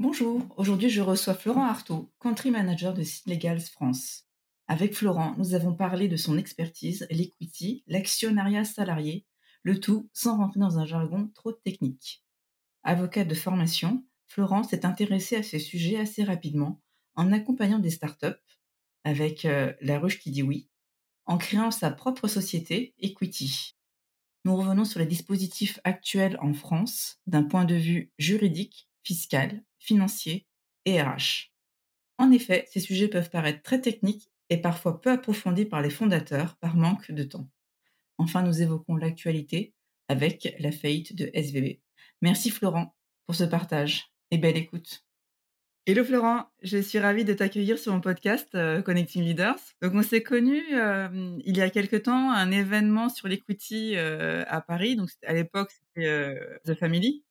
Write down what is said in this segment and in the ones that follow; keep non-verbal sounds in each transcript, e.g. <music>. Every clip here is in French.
Bonjour, aujourd'hui je reçois Florent Artaud, Country Manager de Legals France. Avec Florent, nous avons parlé de son expertise, l'equity, l'actionnariat salarié, le tout sans rentrer dans un jargon trop technique. Avocat de formation, Florent s'est intéressé à ces sujets assez rapidement en accompagnant des startups avec euh, La Ruche qui dit oui, en créant sa propre société, Equity. Nous revenons sur les dispositifs actuels en France d'un point de vue juridique, fiscal, financier et RH. En effet, ces sujets peuvent paraître très techniques et parfois peu approfondis par les fondateurs par manque de temps. Enfin, nous évoquons l'actualité avec la faillite de SVB. Merci Florent pour ce partage et belle écoute. Hello Florent, je suis ravie de t'accueillir sur mon podcast euh, Connecting Leaders. Donc on s'est connus euh, il y a quelque temps à un événement sur l'equity euh, à Paris. Donc à l'époque c'était The Family.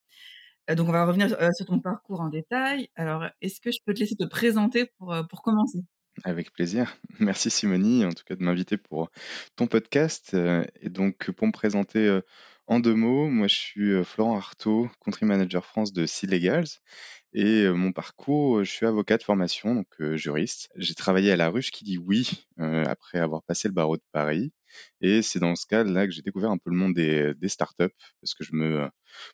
Donc, on va revenir sur ton parcours en détail. Alors, est-ce que je peux te laisser te présenter pour, pour commencer? Avec plaisir. <laughs> Merci Simonie, en tout cas de m'inviter pour ton podcast. Et donc, pour me présenter en deux mots, moi je suis Florent Artaud, Country Manager France de Sea Legals. Et mon parcours, je suis avocat de formation, donc juriste. J'ai travaillé à La Ruche qui dit oui après avoir passé le barreau de Paris. Et c'est dans ce cadre-là que j'ai découvert un peu le monde des, des startups, parce que je me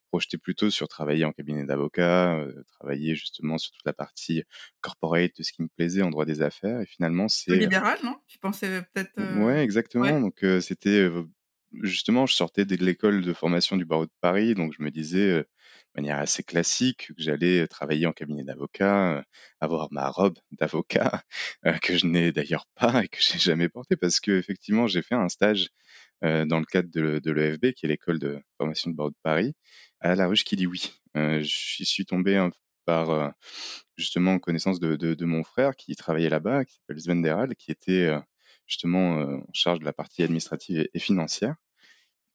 projetais plutôt sur travailler en cabinet d'avocat, travailler justement sur toute la partie corporate, de ce qui me plaisait en droit des affaires. Et finalement, c'est... libéral, non? Tu pensais peut-être... Ouais, exactement. Donc c'était justement, je sortais de l'école de formation du barreau de Paris, donc je me disais, de manière assez classique, que j'allais travailler en cabinet d'avocat, avoir ma robe d'avocat, <laughs> que je n'ai d'ailleurs pas et que j'ai jamais portée, parce que effectivement, j'ai fait un stage dans le cadre de, l'EFB, qui est l'école de formation du barreau de Paris, à La Ruche qui dit oui. J'y suis tombé par justement connaissance de, mon frère qui travaillait là-bas, qui s'appelle Sven Deral, qui était justement en charge de la partie administrative et, financière.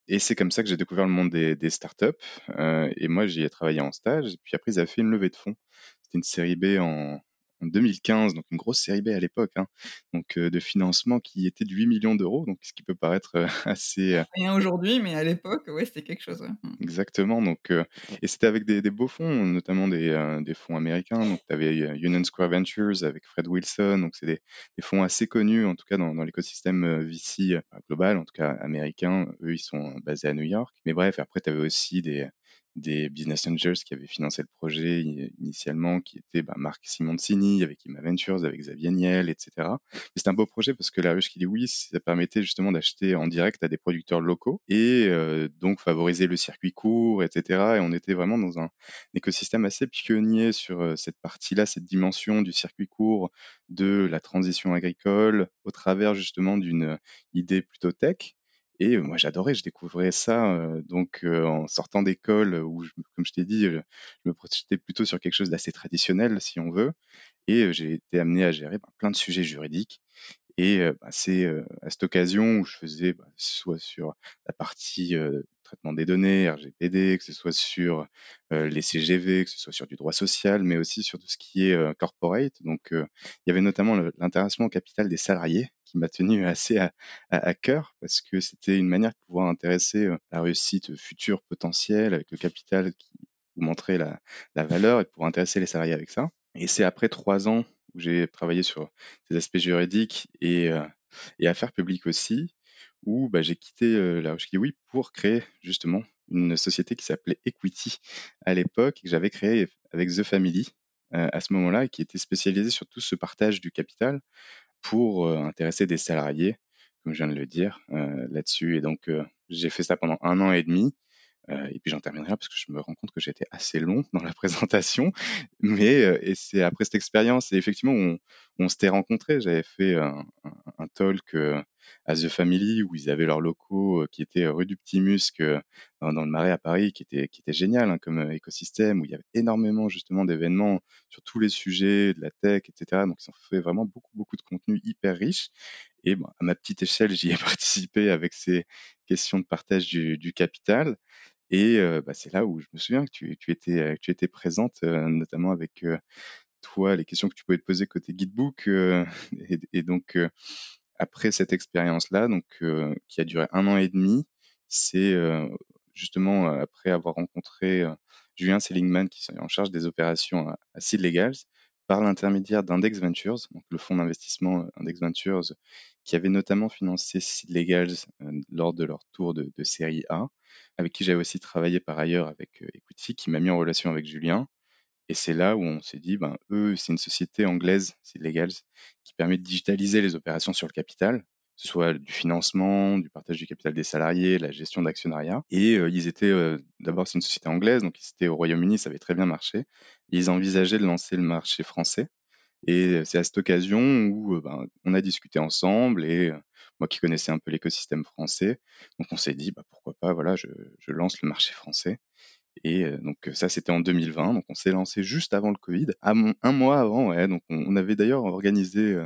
Et c'est comme ça que j'ai découvert le monde des, des startups. et moi, j'y ai travaillé en stage. Et puis après, ils avaient fait une levée de fonds. C'était une série B en, en 2015, donc une grosse série B à l'époque, hein, donc de financement qui était de 8 millions d'euros, donc ce qui peut paraître <laughs> assez... Rien aujourd'hui, mais à l'époque, ouais, c'était quelque chose. Mmh. Exactement, donc, et c'était avec des, beaux fonds, notamment des, des fonds américains, donc tu avais Union Square Ventures avec Fred Wilson, donc c'est des, fonds assez connus, en tout cas dans, dans l'écosystème VC global, en tout cas américain, eux ils sont basés à New York, mais bref, après tu avais aussi des, des business angels qui avaient financé le projet initialement, qui étaient bah, Marc Simoncini, avec Ima Ventures, avec Xavier Niel, etc. C'est un beau projet parce que la ruche qui dit oui, ça permettait justement d'acheter en direct à des producteurs locaux et donc favoriser le circuit court, etc. Et on était vraiment dans un écosystème assez pionnier sur cette partie-là, cette dimension du circuit court, de la transition agricole, au travers justement d'une idée plutôt tech. Et moi, j'adorais, je découvrais ça donc en sortant d'école où, comme je t'ai dit, je me projetais plutôt sur quelque chose d'assez traditionnel, si on veut. Et j'ai été amené à gérer ben, plein de sujets juridiques. Et bah, c'est à cette occasion où je faisais bah, soit sur la partie traitement des données, RGPD, que ce soit sur les CGV, que ce soit sur du droit social, mais aussi sur tout ce qui est corporate. Donc, il y avait notamment l'intéressement au capital des salariés m'a tenu assez à, cœur parce que c'était une manière de pouvoir intéresser la réussite future potentielle avec le capital qui vous montrait la, valeur et pouvoir intéresser les salariés avec ça. Et c'est après trois ans où j'ai travaillé sur ces aspects juridiques et, et affaires publiques aussi, où bah, j'ai quitté la Roche Kiwi pour créer justement une société qui s'appelait Equity à l'époque et que j'avais créée avec The Family, à ce moment-là, qui était spécialisé sur tout ce partage du capital pour intéresser des salariés, comme je viens de le dire là-dessus. Et donc, j'ai fait ça pendant un an et demi. Euh, et puis j'en terminerai parce que je me rends compte que j'étais assez long dans la <laughs> présentation. Mais euh, et c'est après cette expérience et effectivement on, on s'était rencontrés. J'avais fait un, un, talk euh, à The Family où ils avaient leurs locaux qui étaient rue du Petit Musc dans, le Marais à Paris, qui était qui était génial hein, comme écosystème où il y avait énormément justement d'événements sur tous les sujets de la tech, etc. Donc ils ont fait vraiment beaucoup beaucoup de contenu hyper riche. Et bon, à ma petite échelle, j'y ai <laughs> participé avec ces questions de partage du, du capital. Et bah, c'est là où je me souviens que tu, tu étais, tu étais présente, notamment avec toi, les questions que tu pouvais te poser côté guidebook. <laughs> Et, et, donc, après cette expérience-là, donc qui a duré un an et demi, c'est justement après avoir rencontré Julien Seligman, qui est en charge des opérations à, à Seed Legals, par l'intermédiaire d'Index Ventures, donc le fonds d'investissement Index Ventures, qui avait notamment financé Seed Legals lors de leur tour de, série A avec qui j'avais aussi travaillé par ailleurs avec Equity, qui m'a mis en relation avec Julien. Et c'est là où on s'est dit, ben, eux, c'est une société anglaise, c'est Legals, qui permet de digitaliser les opérations sur le capital, ce soit du financement, du partage du capital des salariés, la gestion d'actionnariat. Et ils étaient, d'abord, c'est une société anglaise, donc ils étaient au Royaume-Uni, ça avait très bien marché. ils envisageaient de lancer le marché français. Et c'est à cette occasion où ben, on a discuté ensemble et moi qui connaissais un peu l'écosystème français, donc on s'est dit bah, pourquoi pas, voilà, je, je, lance le marché français. Et donc ça c'était en 2020, donc on s'est lancé juste avant le Covid, un mois avant, ouais. Donc on, avait d'ailleurs organisé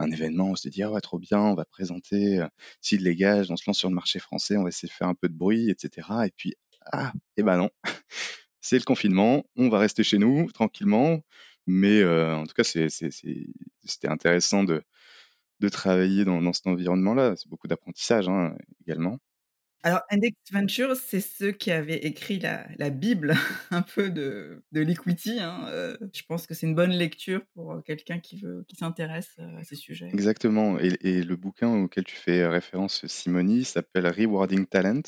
un événement, on s'est dit ah ouais trop bien, on va présenter Seed Legage, on se lance sur le marché français, on va essayer de faire un peu de bruit, etc. Et puis ah et ben non, <laughs> c'est le confinement, on va rester chez nous tranquillement. Mais en tout cas, c'était intéressant de, travailler dans, dans cet environnement-là. C'est beaucoup d'apprentissage hein, également. Alors, Index Ventures, c'est ceux qui avaient écrit la, la Bible <laughs> un peu de, de l'equity. Hein. je pense que c'est une bonne lecture pour quelqu'un qui veut, qui s'intéresse à ces sujets. Exactement. Et, et, le bouquin auquel tu fais référence, Simoni, s'appelle Rewarding Talent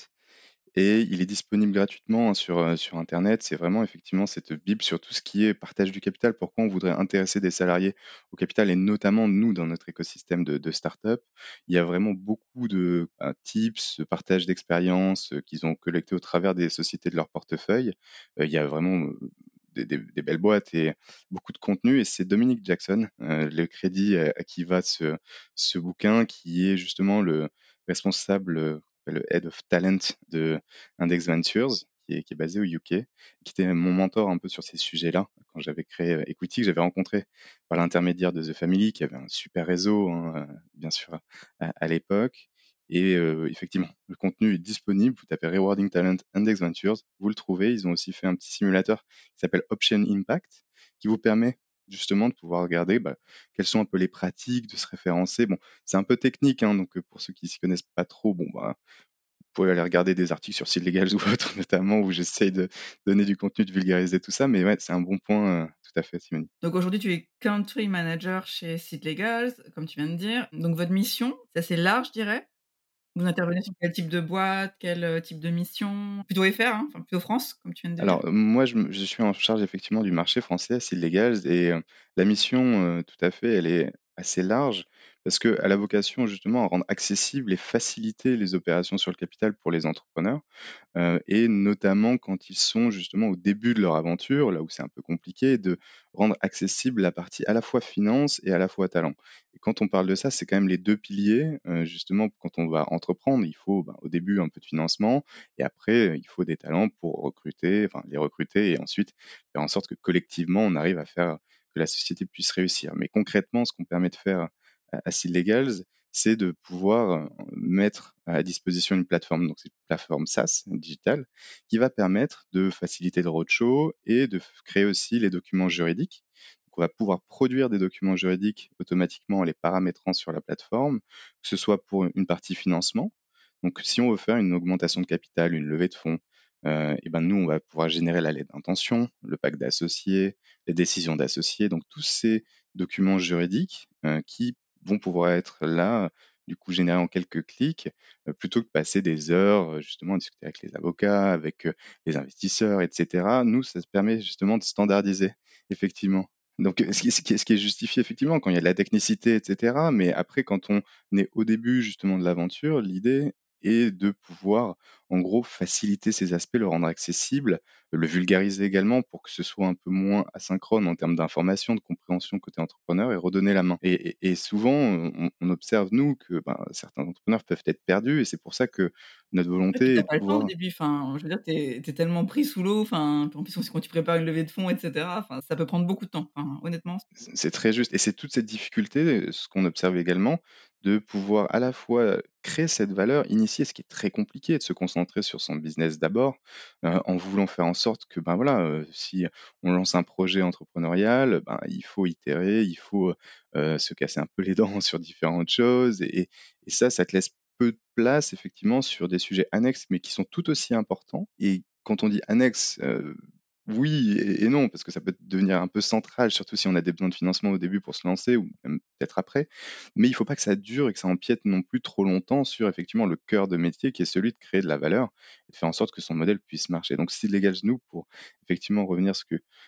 et il est disponible gratuitement hein, sur, euh, sur internet. C'est vraiment effectivement cette bible sur tout ce qui est partage du capital. Pourquoi on voudrait intéresser des salariés au capital et notamment nous dans notre écosystème de, de start-up? Il y a vraiment beaucoup de bah, tips, partage d'expériences euh, qu'ils ont collectés au travers des sociétés de leur portefeuille. Euh, il y a vraiment des, belles boîtes et beaucoup de contenu. Et c'est Dominique Jackson, le crédit à, à, qui va ce, ce bouquin, qui est justement le responsable le Head of Talent de Index Ventures, qui est, basé au UK, qui était mon mentor un peu sur ces sujets-là quand j'avais créé euh, Equity, que j'avais rencontré par l'intermédiaire de The Family, qui avait un super réseau, hein, euh, bien sûr, à, l'époque. Et euh, effectivement, le contenu est disponible. Vous tapez Rewarding Talent Index Ventures, vous le trouvez. Ils ont aussi fait un petit simulateur qui s'appelle Option Impact, qui vous permet justement de pouvoir regarder bah, quelles sont un peu les pratiques, de se référencer. Bon, c'est un peu technique, hein, donc pour ceux qui s'y connaissent pas trop, bon bah vous pouvez aller regarder des articles sur Seed Legals <laughs> ou autre, notamment où j'essaye de donner du contenu, de vulgariser tout ça. Mais ouais, c'est un bon point, tout à fait, Simone. Donc aujourd'hui, tu es country manager chez Seed Legals, comme tu viens de dire. Donc votre mission, c'est assez large, je dirais? Vous intervenez sur quel type de boîte, quel type de mission? Plutôt FR, hein enfin, plutôt France, comme tu viens de dire? Alors, moi, je, suis en charge effectivement du marché français, c'est illégal. Et la mission, tout à fait, elle est assez large parce qu'elle a vocation justement à rendre accessible et faciliter les opérations sur le capital pour les entrepreneurs, euh, et notamment quand ils sont justement au début de leur aventure, là où c'est un peu compliqué, de rendre accessible la partie à la fois finance et à la fois talent. Et quand on parle de ça, c'est quand même les deux piliers, euh, justement, quand on va entreprendre, il faut ben, au début un peu de financement, et après, il faut des talents pour recruter, enfin les recruter, et ensuite faire en sorte que collectivement, on arrive à faire que la société puisse réussir. Mais concrètement, ce qu'on permet de faire à Legals, c'est de pouvoir mettre à disposition une plateforme, donc c'est une plateforme SaaS digitale, qui va permettre de faciliter le roadshow et de créer aussi les documents juridiques. Donc on va pouvoir produire des documents juridiques automatiquement en les paramétrant sur la plateforme, que ce soit pour une partie financement. Donc si on veut faire une augmentation de capital, une levée de fonds, euh, et ben nous, on va pouvoir générer la lettre d'intention, le pacte d'associés, les décisions d'associés, donc tous ces documents juridiques euh, qui vont pouvoir être là du coup généré en quelques clics, plutôt que passer des heures justement à discuter avec les avocats, avec les investisseurs, etc. Nous, ça permet justement de standardiser, effectivement. Donc, ce ce qui est justifié effectivement quand il y a de la technicité, etc. Mais après, quand on est au début justement de l'aventure, l'idée est de pouvoir, en gros, faciliter ces aspects, le rendre accessible, le vulgariser également pour que ce soit un peu moins asynchrone en termes d'information, de compréhension côté entrepreneur et redonner la main. Et, et- et souvent, on, on observe, nous, que ben, certains entrepreneurs peuvent être perdus et c'est pour ça que notre Et volonté tu pas le temps au début, enfin, je veux dire, tu es tellement pris sous l'eau, enfin, en plus quand tu prépares une levée de fonds et cetera, enfin, ça peut prendre beaucoup de temps, enfin, honnêtement. C'est très juste et c'est toute cette difficulté, ce qu'on observe également, de pouvoir à la fois créer cette valeur, initier, ce qui est très compliqué, de se concentrer sur son business d'abord, heu, en voulant faire en sorte que, ben, voilà, heu, si on lance un projet entrepreneurial, ben, il faut itérer, il faut, heu se casser un peu les <laughs> dents sur différentes choses et et ça, ça te laisse peu de place effectivement sur des sujets annexes, mais qui sont tout aussi importants et quand on dit annexes, heu oui et non, parce que ça peut devenir un peu central, surtout si on a des besoins de financement au début pour se lancer ou même peut-être après. Mais il faut pas que ça dure et que ça empiète non plus trop longtemps sur effectivement le cœur de métier qui est celui de créer de la valeur et de faire en sorte que son modèle puisse marcher. Donc Seed Legals nous, pour effectivement revenir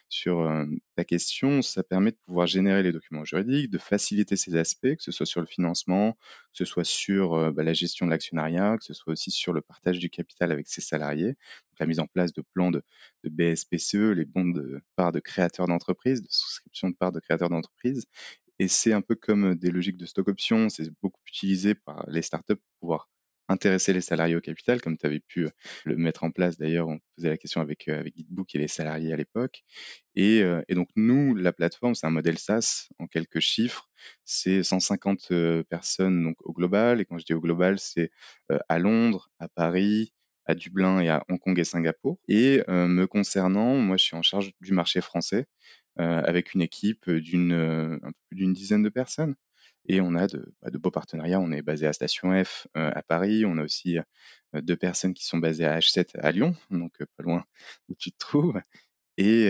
sur, heu, ta question, ça permet de pouvoir générer les documents juridiques, de faciliter ces aspects, que ce soit sur le financement, que ce soit sur, bah, la gestion de l'actionnariat, que ce soit aussi sur le partage du capital avec ses salariés, la mise en place de plans de BSPCE, les bons de parts de créateurs d'entreprise, de souscription de parts de créateurs d'entreprise. Et c'est un peu comme des logiques de stock option, c'est beaucoup utilisé par les startups pour pouvoir intéresser les salariés au capital, comme tu avais pu le mettre en place d'ailleurs, on posait la question avec, avec Gitbook et les salariés à l'époque. Et, donc nous, la plateforme, c'est un modèle SaaS en quelques chiffres, c'est 150 euh, personnes donc au global, et quand je dis au global, c'est à Londres, à Paris, à Dublin et à Hong Kong et Singapour. Et me concernant, moi, je suis en charge du marché français avec une équipe d'une d'une dizaine de personnes. Et on a de, bah, de beaux partenariats. On est basé à Station F euh, à Paris. On a aussi euh, deux personnes qui sont basées à H7 à Lyon, donc euh, pas loin où tu te trouves. Et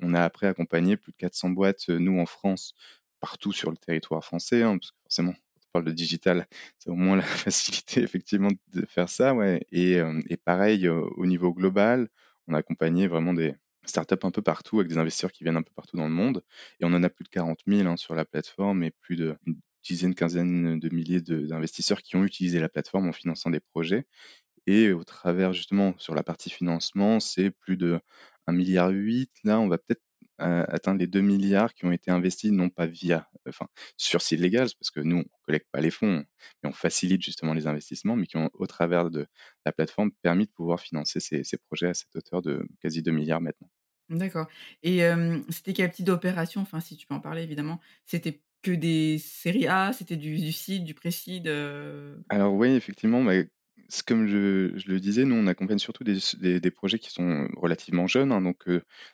on a après accompagné plus de 400 boîtes, nous en France, partout sur le territoire français, hein, parce que forcément, quand on parle de digital, <laughs> c'est au moins la <laughs> facilité effectivement de faire ça. Ouais. Et, pareil, au niveau global, on a accompagné vraiment des startups un peu partout, avec des investisseurs qui viennent un peu partout dans le monde. Et on en a plus de 40 000 hein, sur la plateforme et plus d'une dizaine, quinzaine de milliers de- d'investisseurs qui ont utilisé la plateforme en finançant des projets. Et au travers justement sur la partie financement, c'est plus de 1,8 milliard. Là, on va peut-être euh, atteindre les 2 milliards qui ont été investis, non pas via, enfin, sur Seed Legals, parce que nous, on ne collecte pas les fonds, mais on facilite justement les investissements, mais qui ont, au travers de la plateforme, permis de pouvoir financer ces, ces projets à cette hauteur de quasi 2 milliards maintenant. D'accord et c'était quel type d'opération? Enfin, si tu peux en parler évidemment. C'était que des séries A? C'était du du seed, du heu? Alors oui, effectivement, c comme je le disais, nous, on accompagne surtout des projets qui sont relativement jeunes, hein, donc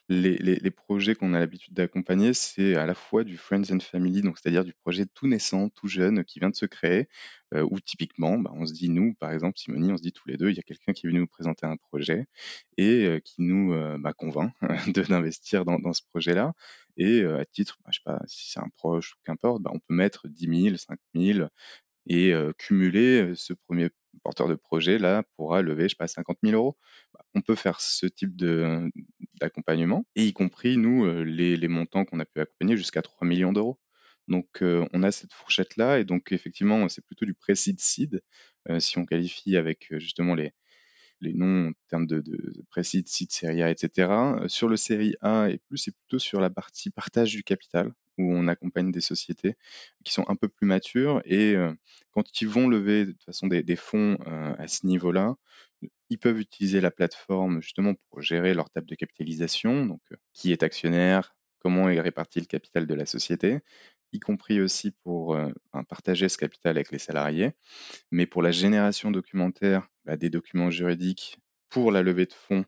les projets qu'on a l'habitude d'accompagner, c'est à la fois du friends and family, donc c'est-à-dire du projet tout naissant, tout jeune, qui vient de se créer, où typiquement, bah, on se dit nous, par exemple, Simonie, on se dit tous les 2, il y a quelqu'un qui est venu nous présenter un projet et qui nous, bah, convainc <laughs> d'investir dans dans ce projet-là et à titre, bah, je sais pas, si c'est un proche ou qu'importe, bah, on peut mettre 10 000, 5 000 et cumuler, ce premier porteur de projet-là pourra lever, je sais pas, 50 000 €. Bah, on peut faire ce type d'accompagnement et y compris nous, heu, les montants qu'on a pu accompagner jusqu'à 3 000 000 €. Donc heu, on a cette fourchette-là et donc effectivement, c'est plutôt du pré-seed seed, heu, si on qualifie avec, justement les noms en termes de, de, précis, site, série A, etc. Euh, sur le série A et plus, c'est plutôt sur la partie partage du capital où on accompagne des sociétés qui sont un peu plus matures et quand ils vont lever de toute façon des, fonds à ce niveau-là, ils peuvent utiliser la plateforme justement pour gérer leur table de capitalisation, donc qui est actionnaire, comment est réparti le capital de la société, y compris aussi pour euh, partager ce capital avec les salariés. Mais pour la génération documentaire, bah, des documents juridiques pour la levée de fonds,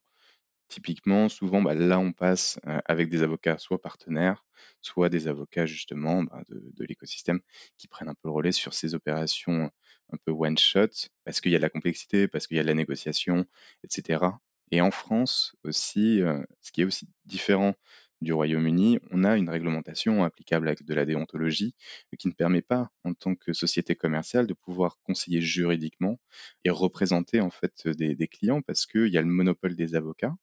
typiquement, souvent, bah, là, on passe avec des avocats soit partenaires, soit des avocats justement bah, de, l'écosystème qui prennent un peu le relais sur ces opérations un peu one shot, parce qu'il y a de la complexité, parce qu'il y a de la négociation, etc. Et en France aussi, ce qui est aussi différent du Royaume-Uni, on a une réglementation applicable avec de la déontologie qui ne permet pas, en tant que société commerciale, de pouvoir conseiller juridiquement et représenter en fait des clients parce qu'il y a le monopole des avocats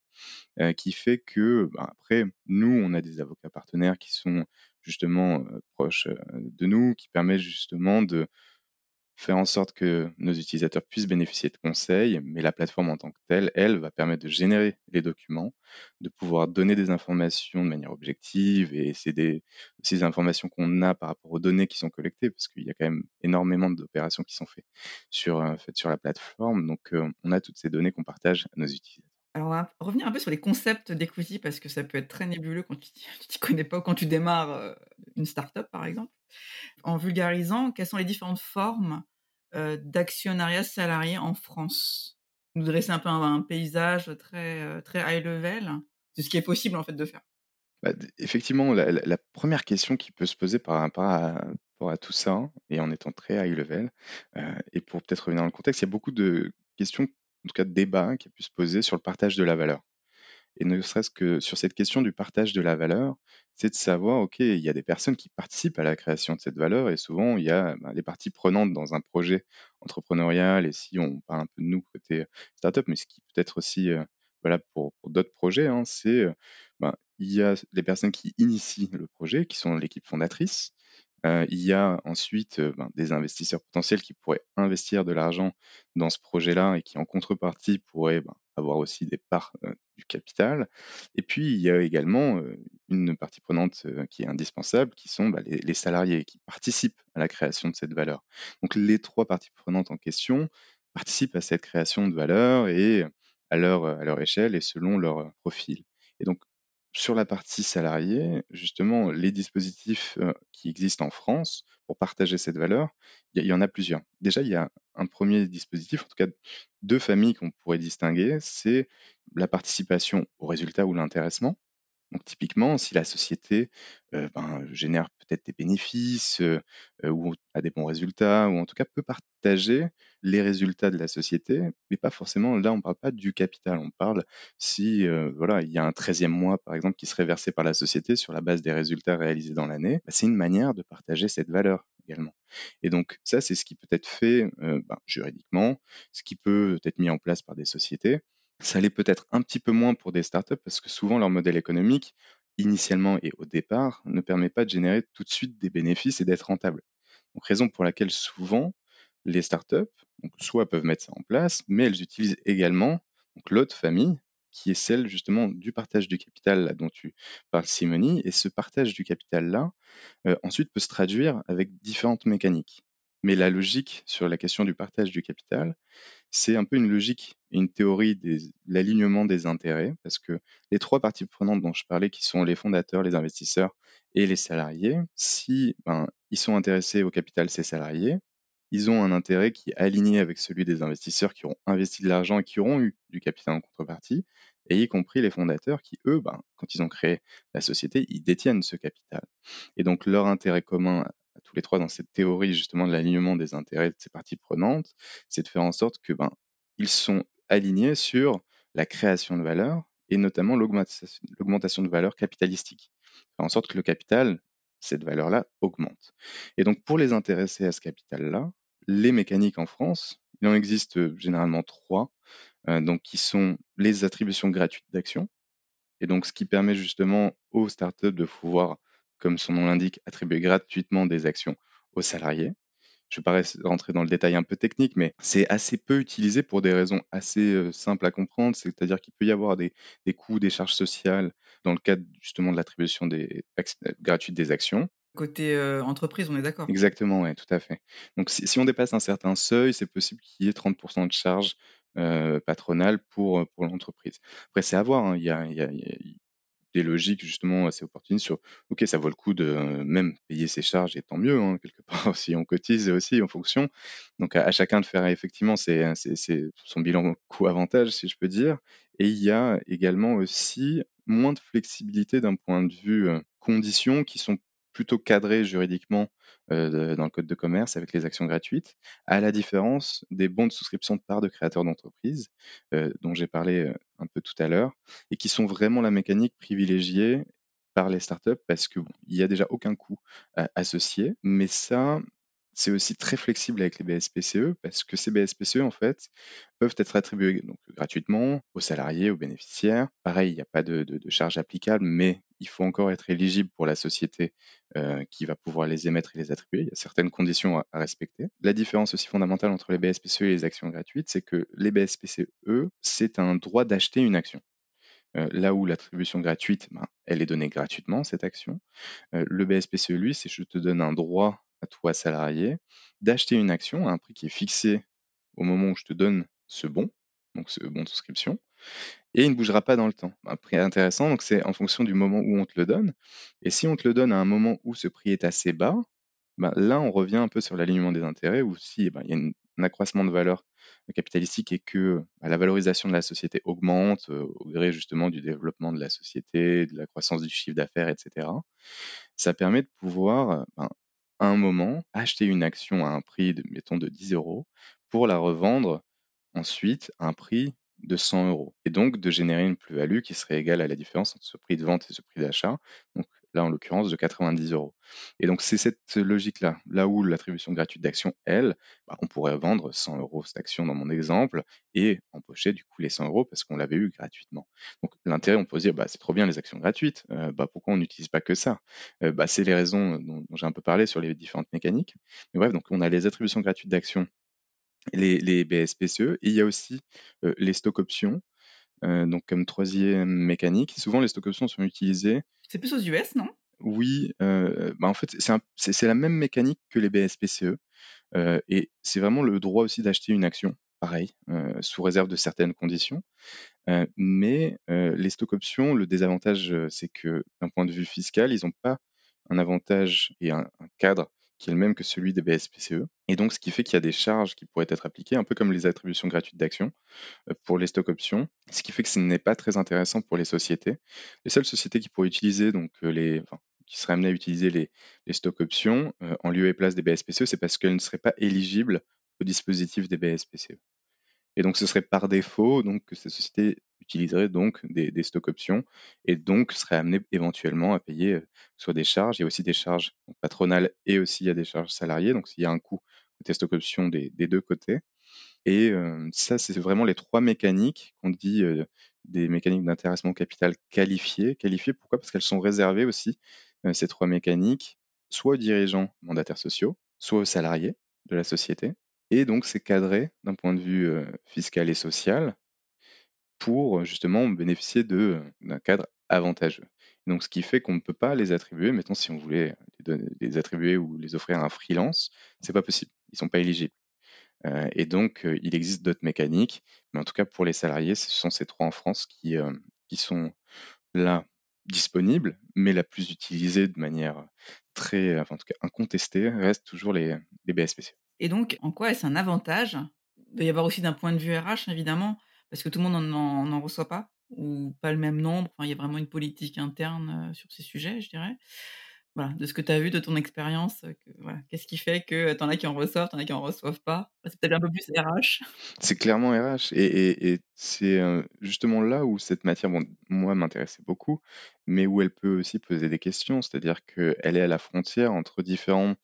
qui fait que, bah, après, nous, on a des avocats partenaires qui sont justement proches de nous, qui permettent justement de faire en sorte que nos utilisateurs puissent bénéficier de conseils, mais la plateforme en tant que telle, elle, va permettre de générer les documents, de pouvoir donner des informations de manière objective, et c'est des, informations qu'on a par rapport aux données qui sont collectées, parce qu'il y a quand même énormément d'opérations qui sont faites sur la plateforme, donc on a toutes ces données qu'on partage à nos utilisateurs. Alors, on va revenir un peu sur les concepts d'equity parce que ça peut être très nébuleux quand <laughs> tu t'y connais pas ou quand tu démarres euh, une start-up, par exemple. En vulgarisant, quelles sont les différentes formes euh, d'actionnariat salarié en France? Nous dresser un peu un, paysage très, euh, très high level de ce qui est possible en fait de faire. Bah, effectivement, la, première question qui peut se poser par rapport à, à tout ça, et en étant très high level, et pour peut-être revenir dans le contexte, il y a beaucoup de questions en tout cas débat qui a pu se poser sur le partage de la valeur. Et ne serait-ce que sur cette question du partage de la valeur, c'est de savoir, OK, il y a des personnes qui participent à la création de cette valeur et souvent il y a ben, des parties prenantes dans un projet entrepreneurial et si on parle un peu de nous côté startup, mais ce qui peut être aussi euh, voilà, pour, d'autres projets, hein, c'est euh, ben, il y a les personnes qui initient le projet, qui sont l'équipe fondatrice, euh, il y a ensuite euh, ben, des investisseurs potentiels qui pourraient investir de l'argent dans ce projet-là et qui, en contrepartie, pourraient ben, avoir aussi des parts euh, du capital. Et puis, il y a également une partie prenante qui est indispensable, qui sont ben, les, salariés qui participent à la création de cette valeur. Donc, les trois parties prenantes en question participent à cette création de valeur et à leur, à leur échelle et selon leur profil. Et donc, sur la partie salariée, justement, les dispositifs qui existent en France pour partager cette valeur, il y, en a plusieurs. Déjà, il y a un premier dispositif, en tout cas deux familles qu'on pourrait distinguer, c'est la participation au résultat ou l'intéressement. Donc typiquement, si la société ben, génère peut-être des bénéfices ou a des bons résultats, ou en tout cas peut partager les résultats de la société, mais pas forcément, là on ne parle pas du capital, on parle si voilà, il y a un 13e mois par exemple qui serait versé par la société sur la base des résultats réalisés dans l'année, bah, c'est une manière de partager cette valeur également. Et donc ça, c'est ce qui peut être fait ben, juridiquement, ce qui peut être mis en place par des sociétés. Ça l'est peut-être un petit peu moins pour des startups parce que souvent leur modèle économique, initialement et au départ, ne permet pas de générer tout de suite des bénéfices et d'être rentable. Donc raison pour laquelle souvent les startups, soit peuvent mettre ça en place, mais elles utilisent également l'autre famille qui est celle justement du partage du capital dont tu parles Simonie, et ce partage du capital-là, euh, ensuite peut se traduire avec différentes mécaniques. Mais la logique sur la question du partage du capital, c'est un peu une logique une théorie de l'alignement des intérêts, parce que les trois parties prenantes dont je parlais, qui sont les fondateurs, les investisseurs et les salariés, si ben, ils sont intéressés au capital, ces salariés, ils ont un intérêt qui est aligné avec celui des investisseurs qui auront investi de l'argent et qui auront eu du capital en contrepartie, et y compris les fondateurs qui, eux, ben, quand ils ont créé la société, ils détiennent ce capital. Et donc leur intérêt commun tous les trois dans cette théorie justement de l'alignement des intérêts de ces parties prenantes, c'est de faire en sorte que ben, ils sont alignés sur la création de valeur et notamment l'augmentation de valeur capitalistique. Faire en sorte que le capital, cette valeur-là, augmente. Et donc pour les intéresser à ce capital-là, les mécaniques en France, il en existe euh, généralement trois, euh, donc qui sont les attributions gratuites d'actions, et donc ce qui permet justement aux startups de pouvoir comme son nom l'indique, attribuer gratuitement des actions aux salariés. Je ne vais pas rentrer dans le détail un peu technique, mais c'est assez peu utilisé pour des raisons assez euh, simples à comprendre, c'est-à-dire qu'il peut y avoir des, coûts, des charges sociales dans le cadre justement de l'attribution des, euh, gratuite des actions. Côté euh, entreprise, on est d'accord. Exactement, oui, tout à fait. Donc si, on dépasse un certain seuil, c'est possible qu'il y ait 30% de charges patronales pour, pour l'entreprise. Après, c'est à voir, hein. il, y a, des logiques justement assez opportunistes sur ok ça vaut le coup de euh, même payer ses charges et tant mieux hein, quelque part <laughs> si on cotise aussi en fonction. Donc à, chacun de faire effectivement c'est son bilan coût avantage si je peux dire. Et il y a également aussi moins de flexibilité d'un point de vue euh, conditions qui sont plutôt cadrées juridiquement euh, dans le code de commerce avec les actions gratuites, à la différence des bons de souscription de parts de créateurs d'entreprise, euh, dont j'ai parlé euh, un peu tout à l'heure, et qui sont vraiment la mécanique privilégiée par les startups parce qu'il n'y a déjà aucun coût associé. Mais ça, c'est aussi très flexible avec les BSPCE parce que ces BSPCE, en fait, peuvent être attribués gratuitement aux salariés, aux bénéficiaires. Pareil, il n'y a pas de, charge applicable, mais il faut encore être éligible pour la société qui va pouvoir les émettre et les attribuer. Il y a certaines conditions à, respecter. La différence aussi fondamentale entre les BSPCE et les actions gratuites, c'est que les BSPCE, c'est un droit d'acheter une action. Là où l'attribution gratuite, ben, elle est donnée gratuitement, cette action. Le BSPCE, lui, c'est je te donne un droit à toi, salarié, d'acheter une action à un prix qui est fixé au moment où je te donne ce bon, donc ce bon de souscription, et il ne bougera pas dans le temps. Un prix intéressant, donc c'est en fonction du moment où on te le donne. Et si on te le donne à un moment où ce prix est assez bas, ben là, on revient un peu sur l'alignement des intérêts, où si ben, il y a un accroissement de valeur capitalistique et que bah, la valorisation de la société augmente euh, au gré justement du développement de la société, de la croissance du chiffre d'affaires, etc., ça permet de pouvoir, ben, à un moment, acheter une action à un prix, de, mettons, de 10 euros pour la revendre ensuite à un prix de 100 euros. Et donc de générer une plus-value qui serait égale à la différence entre ce prix de vente et ce prix d'achat. Donc là en l'occurrence de 90 euros. Et donc c'est cette logique-là, là où l'attribution gratuite d'action, elle, bah, on pourrait vendre 100 euros cette dans mon exemple et empocher du coup les 100 euros parce qu'on l'avait eu gratuitement. Donc l'intérêt, on peut se dire, bah, c'est trop bien les actions gratuites, euh, bah, pourquoi on n'utilise pas que ça? Euh, bah, C'est les raisons dont, j'ai un peu parlé sur les différentes mécaniques. Mais bref, donc on a les attributions gratuites d'actions, les, les BSPCE, et il y a aussi euh, les stock options. donc comme troisième mécanique, souvent les stock options sont utilisées c'est plus aux US, non? Oui, euh, bah, en fait, c'est la même mécanique que les BSPCE. Et c'est vraiment le droit aussi d'acheter une action, pareil, sous réserve de certaines conditions. mais les stock options, le désavantage, c'est que d'un point de vue fiscal, ils n'ont pas un avantage et un, cadre qui est le même que celui des BSPCE. Et donc, ce qui fait qu'il y a des charges qui pourraient être appliquées, un peu comme les attributions gratuites d'actions pour les stock options, ce qui fait que ce n'est pas très intéressant pour les sociétés. Les seules sociétés qui pourraient utiliser, donc les, qui seraient amenées à utiliser les, les stock options en lieu et place des BSPCE, c'est parce qu'elles ne seraient pas éligibles au dispositif des BSPCE. Et donc, ce serait par défaut donc, que ces sociétés utiliseraient donc des, des stock options et donc seraient amenées éventuellement à payer euh, soit des charges, il y a aussi des charges patronales et aussi il y a des charges salariées. Donc, s'il y a un coût côté stock options des, des deux côtés. Et euh, ça, c'est vraiment les trois mécaniques qu'on dit euh, des mécaniques d'intéressement capital qualifiées. Qualifiées, pourquoi? Parce qu'elles sont réservées aussi, ces trois mécaniques, soit aux dirigeants mandataires sociaux, soit aux salariés de la société, et donc, c'est cadré d'un point de vue fiscal et social pour justement bénéficier d'un cadre avantageux. Donc, ce qui fait qu'on ne peut pas les attribuer. Mettons, si on voulait les, attribuer ou les offrir à un freelance, c'est pas possible. Ils sont pas éligibles. et donc, il existe d'autres mécaniques, mais en tout cas pour les salariés, ce sont ces trois en France qui, qui sont là disponibles, mais la plus utilisée de manière très, en tout cas incontestée, reste toujours les, les BSPC. Et donc, en quoi est-ce un avantage? Il doit y avoir aussi d'un point de vue RH, évidemment, parce que tout le monde n'en reçoit pas, ou pas le même nombre. Il y a vraiment une politique interne euh, sur ces sujets, je dirais. De ce que tu as vu, de ton expérience, qu'est-ce qui fait que tu en as qui en reçoivent, tu en as qui en reçoivent pas? C'est peut-être un peu plus RH. C'est clairement RH. Et, c'est justement là où cette matière, bon, moi, m'intéressait beaucoup, mais où elle peut aussi poser des questions. C'est-à-dire qu'elle est à la frontière entre différents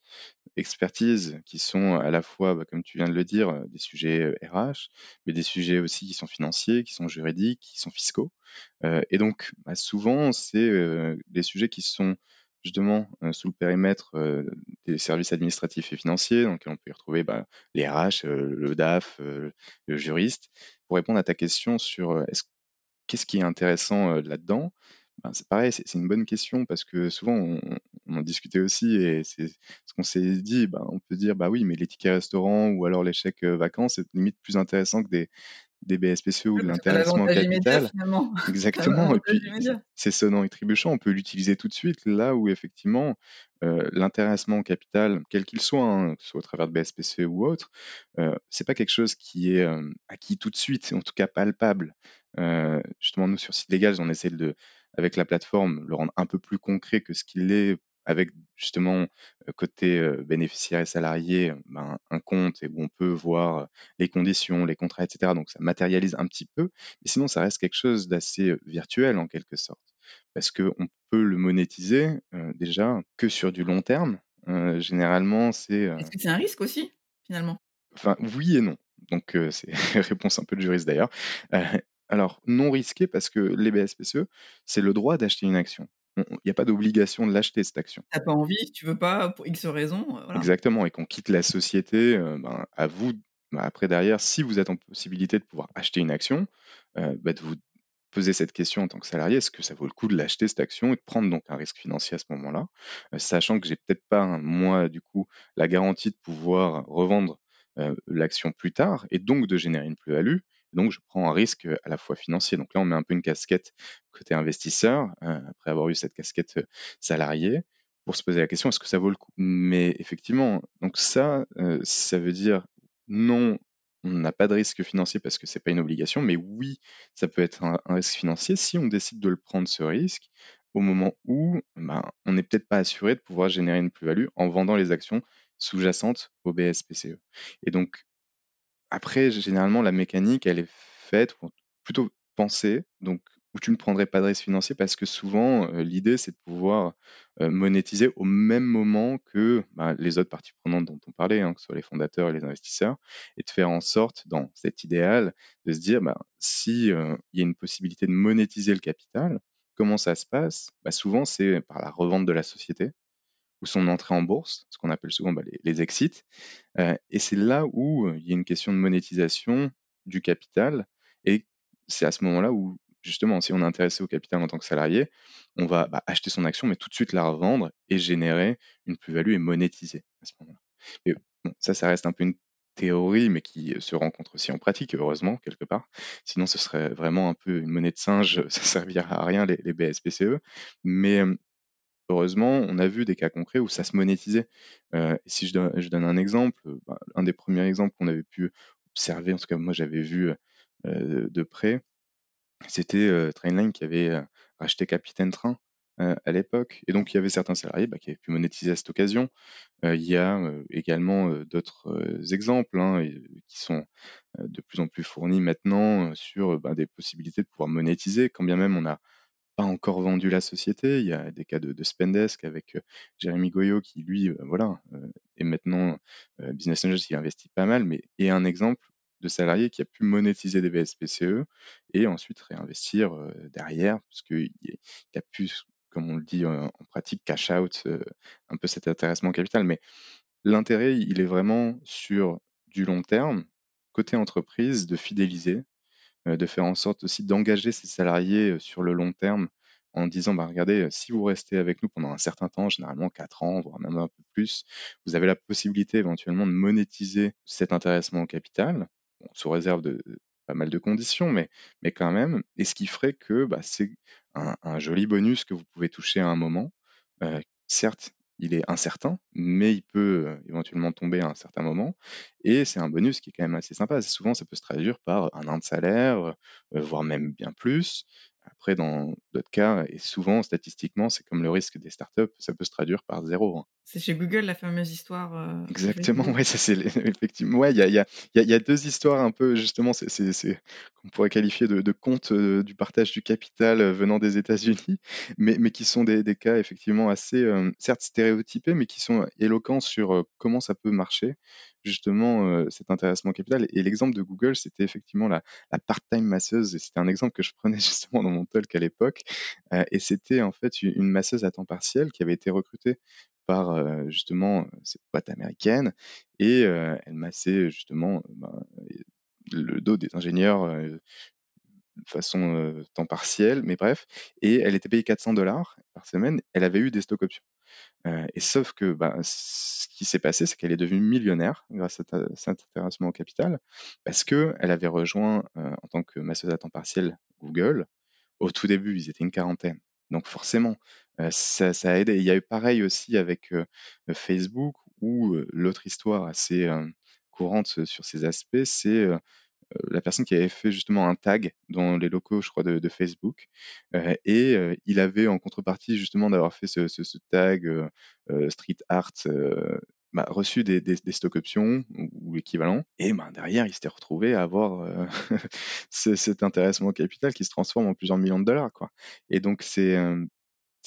expertises qui sont à la fois, bah, comme tu viens de le dire, des sujets RH, mais des sujets aussi qui sont financiers, qui sont juridiques, qui sont fiscaux. et donc, bah, souvent, c'est des sujets qui sont justement sous le périmètre des services administratifs et financiers, donc on peut y retrouver bah, les RH, le DAF, le juriste. Pour répondre à ta question sur qu'est-ce qui est intéressant là-dedans, ben, c'est pareil, c'est une bonne question parce que souvent on, en discutait aussi et c'est ce qu'on s'est dit, ben, on peut dire bah oui, mais les tickets restaurants ou alors les chèques vacances, c'est limite plus intéressant que des, des BSPCE ou de l'intéressement capital. <laughs> Exactement. Et puis, c'est sonnant et trébuchant. On peut l'utiliser tout de suite là où effectivement euh, l'intéressement capital, quel qu'il soit, hein, que ce soit au travers de BSPCE ou autre, euh, c'est pas quelque chose qui est euh, acquis tout de suite, en tout cas palpable. Euh, justement, nous sur site légal, on essaie de, avec la plateforme, le rendre un peu plus concret que ce qu'il est avec justement côté bénéficiaire et salarié ben, un compte et où on peut voir les conditions, les contrats, etc. Donc ça matérialise un petit peu, mais sinon ça reste quelque chose d'assez virtuel en quelque sorte. parce qu'on peut le monétiser, déjà que sur du long terme. Généralement, c'est, Est-ce que c'est un risque aussi, finalement? Enfin, oui et non. Donc, c'est <laughs> réponse un peu de juriste d'ailleurs. Alors non risqué parce que les BSPCE, c'est le droit d'acheter une action. Il y a pas d'obligation de l'acheter cette action. Tu as pas envie, tu veux pas pour X raisons, heu, voilà. Exactement et qu'on quitte la société, heu, ben, à vous bah, après derrière, si vous êtes en possibilité de pouvoir acheter une action, heu, bah, de vous poser cette question en tant que salarié: «Est-ce que ça vaut le coup de l'acheter cette action?» et de prendre donc un risque financier à ce moment-là. Sachant que j'ai peut-être pas, hein, moi, du coup, la garantie de pouvoir revendre, l'action plus tard et donc de générer une plus-value. Donc je prends un risque, à la fois financier. Donc là, on met un peu une casquette côté investisseur, après avoir eu cette casquette, heu, salarié, pour se poser la question: «Est-ce que ça vaut le coup?» mais effectivement, donc ça, ça veut dire non, on n'a pas de risque financier parce que c'est pas une obligation, mais oui, ça peut être un un risque financier si on décide de le prendre ce risque, au moment où, ben, on n'est peut-être pas assuré de pouvoir générer une plus-value en vendant les actions sous-jacentes au BSPCE et donc après, gé généralement, la mécanique, elle est faite plutôt pensée, donc où tu ne prendrais pas de risque financier parce que souvent, l'idée, c'est de pouvoir, monétiser au même moment que, bah, les autres parties prenantes dont on parlait, hein, que ce soit les fondateurs et les investisseurs et de faire en sorte, dans cet idéal, de se dire: «Ben, si, il y a une possibilité de monétiser le capital, comment ça se passe?» bah, souvent, c'est par la revente de la société ou son entrée en bourse, ce qu'on appelle souvent, bah, les exits, heu et c'est là où, heu, il y a une question de monétisation du capital et c'est à ce moment-là où, justement, si on est intéressé au capital en tant que salarié, on va, bah, acheter son action, mais tout de suite la revendre et générer une plus-value et monétiser à ce moment-là. Ça, ça reste un peu une théorie, mais qui, heu, se rencontre aussi en pratique, heureusement, quelque part. Sinon, ce serait vraiment un peu une monnaie de singe, <laughs> ça servirait à rien les les BSPCE. Mais, heureusement, on a vu des cas concrets où ça se monétisait. Heu, si je donne un exemple, heu, bah, un des premiers exemples qu'on avait pu observer, en tout cas moi j'avais vu, heu, de près, c'était, Trainline qui avait, racheté Capitaine Train, à l'époque et donc il y avait certains salariés, bah, qui avaient pu monétiser à cette occasion. Il y a, également, d'autres, exemples, hein qui sont, de plus en plus fournis maintenant, sur, bah, des possibilités de pouvoir monétiser quand bien même on n'a pas encore vendu la société. Il y a des cas de de Spendesk avec, heu, Jérémy Goyot qui lui, heu, voilà, heu, est maintenant, business angel, il investit pas mal, mais est un exemple de salarié qui a pu monétiser des BSPCE et ensuite réinvestir, derrière parce qu'il a pu comme on le dit, en pratique, cash out, un peu cet intéressement capital. Mais l'intérêt, il est vraiment sur du long terme, côté entreprise, de fidéliser, de faire en sorte aussi d'engager ses salariés, heu, sur le long terme en disant: «Bah, regardez, heu, si vous restez avec nous pendant un certain temps, généralement 4 ans, voire même un peu plus, vous avez la possibilité éventuellement de monétiser cet intéressement au capital». Sous réserve de pas mal de conditions, mais quand même et ce qui ferait que, bah, c'est un joli bonus que vous pouvez toucher à un moment. Certes, il est incertain, mais il peut, heu, éventuellement tomber à un certain moment et c'est un bonus qui est quand même assez sympa. Souvent, ça peut se traduire par 1 an de salaire, heu, voire même bien plus. Après dans d'autres cas et souvent statistiquement, c'est comme le risque des startups, ça peut se traduire par 0, hein. C'est chez Google la fameuse histoire, je Exactement, ouais, ça c'est <laughs> effectivement, ouais, il y a il y a il y a il y a 2 histoires un peu justement, c'est qu'on pourrait qualifier de de contes, heu, du partage du capital, venant des États-Unis, <laughs> mais mais qui sont des des cas effectivement assez, certes stéréotypés, mais qui sont éloquents sur, comment ça peut marcher justement, cet intéressement au capital. Et l'exemple de Google, c'était effectivement la la part-time masseuse et c'était un exemple que je prenais <laughs> justement dans mon talk à l'époque, et c'était en fait une masseuse à temps partiel qui avait été recrutée par, heu, justement, heu, cette boîte américaine et heu, elle massait justement, ben, le dos des ingénieurs, de façon, temps partiel, mais bref et elle était payée 400 par semaine. Elle avait eu des stock options, et sauf que, ben, ce qui s'est passé, c'est qu'elle est devenue millionnaire grâce à cet intéressement au capital parce qu'elle avait rejoint, en tant que masseuse à temps partiel, Google. Au tout début, ils étaient une quarantaine, donc forcément, ça ça a aidé. Il y a eu pareil aussi avec, Facebook où, l'autre histoire assez, courante sur ces aspects, c'est, la personne qui avait fait justement un tag dans les locaux, je crois, de Facebook, et il avait en contrepartie justement d'avoir fait ce ce ce tag, street art, bah, reçu des, des, des stock options ou, ou l'équivalent, et ben derrière, il s'était retrouvé à avoir euh, <laughs> ce- cet intéressement au capital qui se transforme en plusieurs millions de dollars. Quoi. Et donc, c'est euh,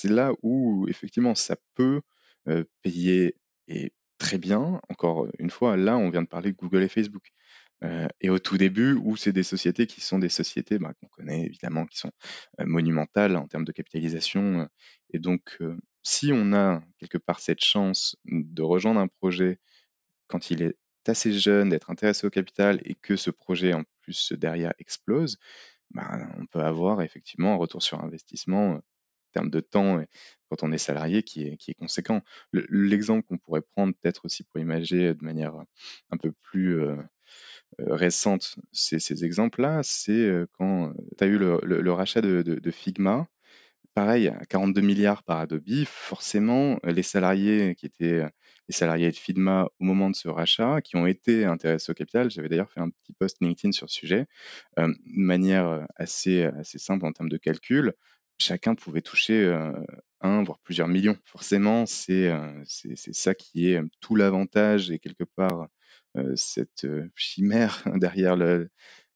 là où, effectivement, ça peut euh, payer et très bien. Encore une fois, là, on vient de parler Google et Facebook. Et au tout début, où c'est des sociétés qui sont des sociétés bah, qu'on connaît évidemment, qui sont monumentales en termes de capitalisation. et donc, si on a quelque part cette chance de rejoindre un projet quand il est assez jeune, d'être intéressé au capital et que ce projet en plus derrière explose, bah, on peut avoir effectivement un retour sur investissement euh, en termes de temps quand on est salarié qui est, conséquent. Le- L'exemple qu'on pourrait prendre peut-être aussi pour imager de manière un peu plus euh, euh, récente ces, ces exemples-là, c'est quand tu as eu le, rachat de Figma. Pareil, à 42 milliards par Adobe, forcément, les salariés qui étaient euh, les salariés de Figma au moment de ce rachat, qui ont été intéressés au capital, j'avais d'ailleurs fait un petit post LinkedIn sur ce sujet, de manière euh, assez, simple en termes de calcul, chacun pouvait toucher euh, un, voire plusieurs millions. Forcément, c'est ça qui est tout l'avantage et quelque part cette chimère <laughs> derrière le,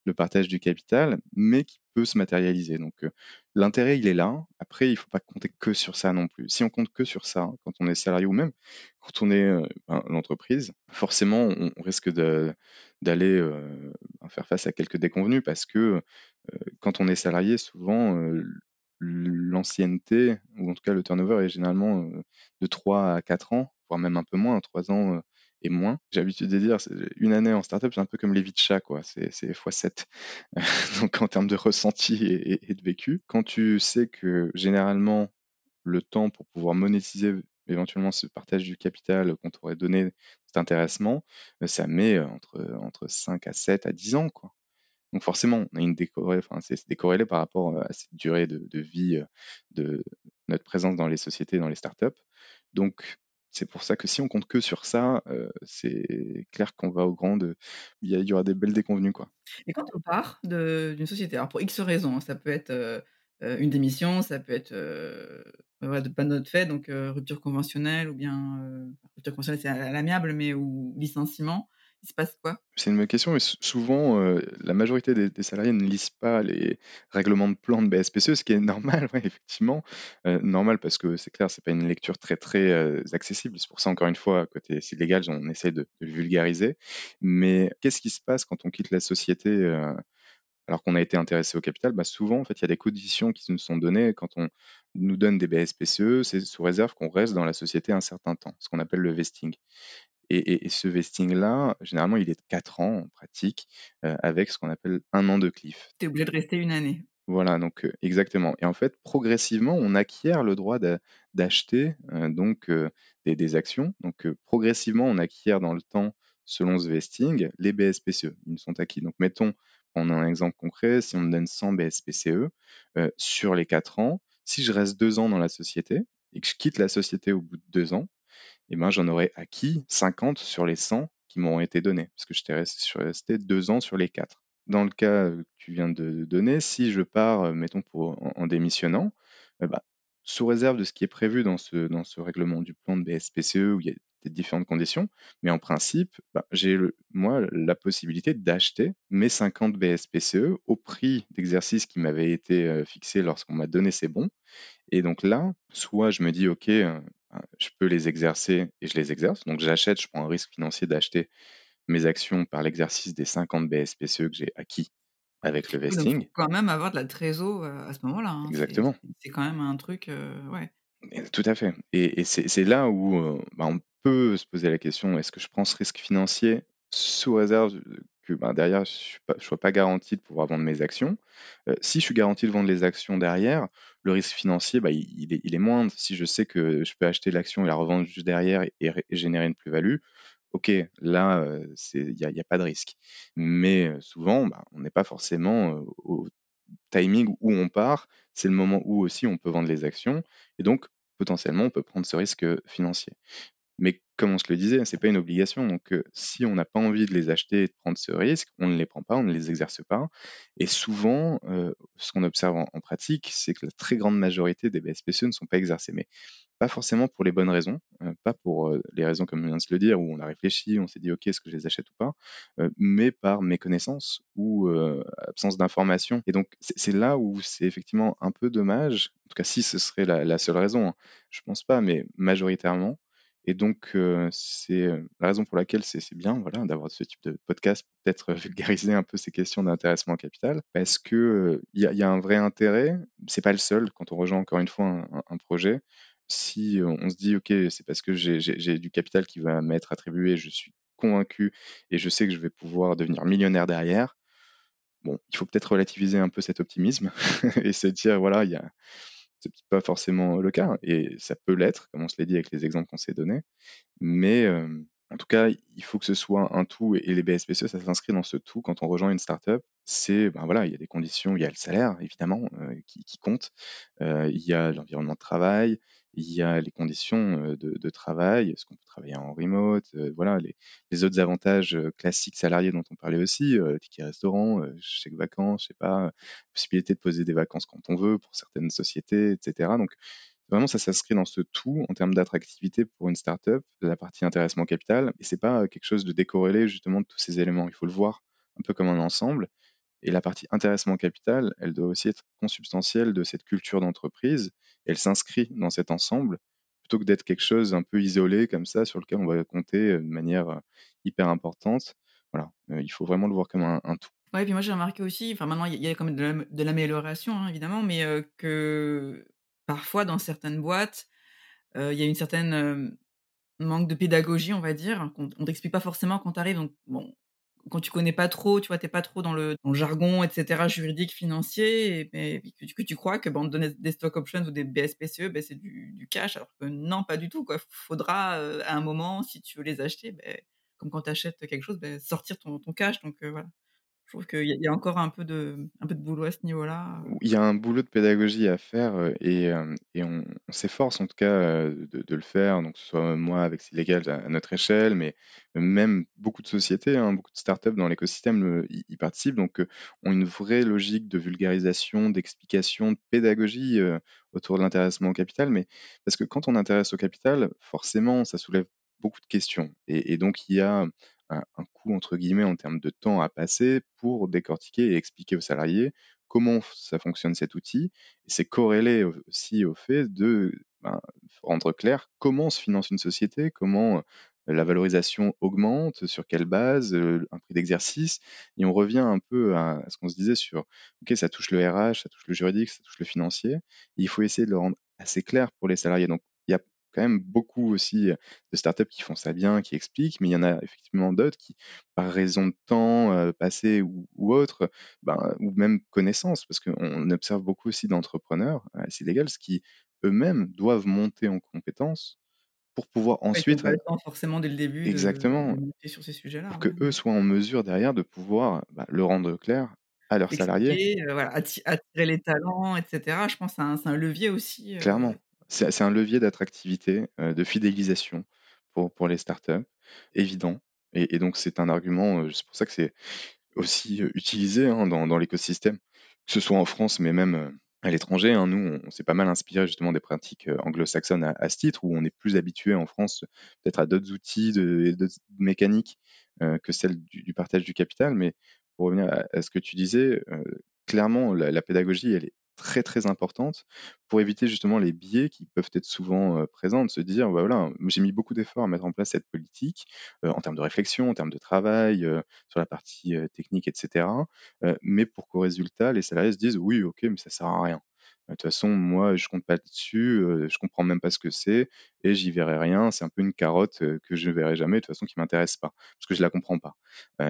le partage du capital, mais qui peut se matérialiser. Donc euh, l'intérêt, il est là. Après, il faut pas compter que sur ça non plus. Si on compte que sur ça, quand on est salarié ou même quand on est euh, ben, l'entreprise, forcément, on, risque d'aller euh, faire face à quelques déconvenus parce que quand on est salarié, souvent, l'ancienneté, ou en tout cas le turnover est généralement de 3 à 4 ans, voire même un peu moins, 3 ans et moins. J'ai l'habitude de dire, une année en startup, c'est un peu comme les vies de chat, quoi. C'est c'est x7. <laughs> Donc en termes de ressenti et, de vécu, quand tu sais que généralement le temps pour pouvoir monétiser éventuellement ce partage du capital qu'on t'aurait donné, cet intéressement, euh, ça met euh, entre, entre 5 à 7 à 10 ans, quoi. Donc forcément, on a une c'est décorrélé par rapport euh, à cette durée de, de vie de notre présence dans les sociétés, dans les startups. Donc c'est pour ça que si on compte que sur ça, euh, c'est clair qu'on va au grand. Il y, aura des belles déconvenues, quoi. Et quand on part d'une société, alors pour X raisons, hein, ça peut être, heu heu, une démission, ça peut être, voilà, de pas notre fait, donc rupture conventionnelle ou bien, rupture conventionnelle, c'est à l'amiable, mais ou licenciement. Il se passe quoi? C'est une bonne question, mais sou- souvent, la majorité des, salariés ne lisent pas les règlements de plan de BSPCE, ce qui est <laughs> normal, effectivement. Normal parce que c'est clair, c'est pas une lecture très très accessible. C'est pour ça, encore une fois, côté c'est légal, on essaie de, le vulgariser. Mais qu'est-ce qui se passe quand on quitte la société alors qu'on a été intéressé au capital? Bah, souvent, en fait, il y a des conditions qui nous sont données quand on nous donne des BSPCE, c'est sous réserve qu'on reste dans la société un certain temps, ce qu'on appelle le vesting. Et, et- et ce vesting-là, généralement, il est de 4 ans en pratique, euh, avec ce qu'on appelle un an de cliff. Tu es obligé de rester une année. Voilà, donc euh, exactement. Et en fait, progressivement, on acquiert le droit d'a- d'acheter euh, donc euh, des, des actions. Donc progressivement, on acquiert dans le temps, selon ce vesting, les BSPCE. Ils sont acquis. Donc mettons, on a un exemple concret, si on me donne 100 BSPCE sur les 4 ans, si je reste 2 ans dans la société et que je quitte la société au bout de 2 ans, eh ben, j'en aurais acquis 50 sur les 100 qui m'ont été donnés, parce que j'étais resté, resté deux ans sur les quatre. Dans le cas euh, que tu viens de donner, si je pars, euh, mettons, pour, en, démissionnant, eh ben, sous réserve de ce qui est prévu dans ce, dans ce règlement du plan de BSPCE, où il y a des différentes conditions, mais en principe, bah, j'ai moi la possibilité d'acheter mes 50 BSPCE au prix d'exercice qui m'avait été euh, fixé lorsqu'on m'a donné ces bons. Et donc là, soit je me dis, OK, je peux les exercer et je les exerce. Donc j'achète, je prends un risque financier d'acheter mes actions par l'exercice des 50 BSPCE que j'ai acquis avec le Oui, donc faut vesting. quand même avoir de la trésor, heu, à ce moment-là, hein. Exactement. c'est quand même un truc, heu, ouais. Tout à fait. Et, et c'est c'est là où euh, bah, on peut se poser la question, est-ce que je prends ce risque financier sous réserve que bah, derrière, je ne sois pas garanti de pouvoir vendre mes actions? Euh, Si je suis garanti de vendre les actions derrière, le risque financier, bah, il, est, moindre. Si je sais que je peux acheter l'action et la revendre juste derrière et, générer une plus-value, ok, là, euh, il n'y a pas de risque. Mais euh, souvent, bah, on n'est pas forcément euh, au timing où on part, c'est le moment où aussi on peut vendre les actions. Et donc, potentiellement, on peut prendre ce risque financier. Mais comme on se le disait, c'est pas une obligation. Donc, heu, si on n'a pas envie de les acheter et de prendre ce risque, on ne les prend pas, on ne les exerce pas. Et souvent, heu, ce qu'on observe en pratique, c'est que la très grande majorité des BSPCE ne sont pas exercés. Mais pas forcément pour les bonnes raisons, heu, pas pour, les raisons comme on vient de se le dire, où on a réfléchi, on s'est dit: «OK, est-ce que je les achète ou pas?» mais par méconnaissance ou, absence d'information. Et donc c'est là où c'est effectivement un peu dommage, en tout cas si ce serait la la seule raison, hein, je pense pas, mais majoritairement. Et donc c'est, la raison pour laquelle c'est bien, voilà, d'avoir ce type de podcast, peut-être vulgariser un peu ces questions d'intéressement en capital. Parce que, il il y a un vrai intérêt, c'est pas le seul quand on rejoint encore une fois un un projet. Si on se dit: «OK, c'est parce que j'ai du capital qui va m'être attribué, je suis convaincu et je sais que je vais pouvoir devenir millionnaire derrière». Bon, il faut peut-être relativiser un peu cet optimisme <laughs> et se dire: «Voilà, il y a c'est pas forcément le cas» et ça peut l'être, comme on se l'est dit avec les exemples qu'on s'est donnés. Mais, hem, en tout cas, il faut que ce soit un tout et les BSPCE, ça s'inscrit dans ce tout quand on rejoint une start-up. C'est, ben, voilà, il y a des conditions, il y a le salaire évidemment, heu, qui compte, heu, il y a l'environnement de travail, il y a les conditions, heu, de travail. Est-ce qu'on peut travailler en remote? Voilà, les autres avantages, classiques salariés dont on parlait aussi, ticket restaurant, chèque vacances, je sais pas, possibilité de poser des vacances quand on veut pour certaines sociétés et cetera. Donc vraiment ça s'inscrit dans ce tout en termes d'attractivité pour une start-up, la partie intéressement capital et c'est pas, heu, quelque chose de décorrélé justement de tous ces éléments. Il faut le voir un peu comme un ensemble et la partie intéressement capital, elle doit aussi être consubstantielle de cette culture d'entreprise. Elle s'inscrit dans cet ensemble plutôt que d'être quelque chose un peu isolé comme ça sur lequel on va compter, heu, de manière, heu, hyper importante. Voilà, il faut vraiment le voir comme un un tout. Ouais, puis moi j'ai remarqué aussi, enfin maintenant il y a quand même de l'am de l'amélioration, hein, évidemment, mais que parfois dans certaines boîtes, il y a une certaine, manque de pédagogie, on va dire, on t'explique pas forcément quand tu arrives donc bon, quand tu connais pas trop, tu vois, tu es pas trop dans le jargon et cetera, juridique, financier et beh, que tu crois que, bah, on te donne des stock options ou des BSPCE, beh, c'est du cash alors que non, pas du tout, quoi. Faudra, à un moment, si tu veux les acheter, beh, comme quand tu achètes quelque chose, beh, sortir ton ton cash donc voilà. Je trouve qu'il y a encore un peu de boulot à ce niveau-là. Ou il y a un boulot de pédagogie à faire, heu et on s'efforce en tout cas, heu, de le faire, donc soit moi avec Cyllegals à notre échelle, mais même beaucoup de sociétés, hein, beaucoup de start-up dans l'écosystème, y participent donc ont une vraie logique de vulgarisation, d'explication, de pédagogie, autour de l'intéressement au capital. Mais parce que quand on intéresse au capital, forcément, ça soulève beaucoup de questions et donc il y a un «coût» entre guillemets en termes de temps à passer pour décortiquer et expliquer aux salariés comment ça fonctionne cet outil. C'est corrélé au aussi au fait de, ben, rendre clair comment se finance une société, comment, heu, la valorisation augmente, sur quelle base, heu, un prix d'exercice et on revient un peu à à ce qu'on se disait sur OK, ça touche le RH, ça touche le juridique, ça touche le financier. Il faut essayer de le rendre assez clair pour les salariés. Donc il y a quand même beaucoup aussi, de start-up qui font ça bien, qui expliquent, mais il y en a effectivement d'autres qui, par raison de temps, passé ou ou autre, ben, ou même connaissance, parce qu'on on observe beaucoup aussi d'entrepreneurs à Cyllegals qui eux-mêmes doivent monter en compétences pour pouvoir ensuite pas le temps forcément dès le début de de exactement, monter sur ces sujets-là, pour ouais. qu'eux soient en mesure derrière de pouvoir, bah, le rendre clair à leurs salariés. Heu, voilà, atti attirer les talents et cetera. Je pense c'est un c'est un levier aussi, Clairement, c'est un levier d'attractivité, heu, de fidélisation pour pour les start-up, évident et donc c'est un argument, heu, c'est pour ça que c'est aussi, heu, utilisé, hein, dans dans l'écosystème, que ce soit en France, mais même, à l'étranger, hein. Nous, on s'est pas mal inspiré justement des pratiques, anglo-saxonnes à ce titre, où on est plus habitué en France, peut-être à d'autres outils et d'autres mécaniques, que celle du partage du capital. Mais pour revenir à ce que tu disais, clairement la la pédagogie, elle est très, très importante pour éviter justement les biais qui peuvent être souvent, présents, de se dire: «Bah, voilà, j'ai mis beaucoup d'efforts à mettre en place cette politique, en termes de réflexion, en termes de travail, sur la partie, technique et cetera». Heu, mais pour qu'au résultat, les salariés se disent: «Oui, OK, mais ça sert à rien. De toute façon, moi, je compte pas dessus, heu, je comprends même pas ce que c'est et j'y verrai rien. C'est un peu une carotte, que je verrai jamais, de toute façon qui m'intéresse pas, parce que je la comprends pas».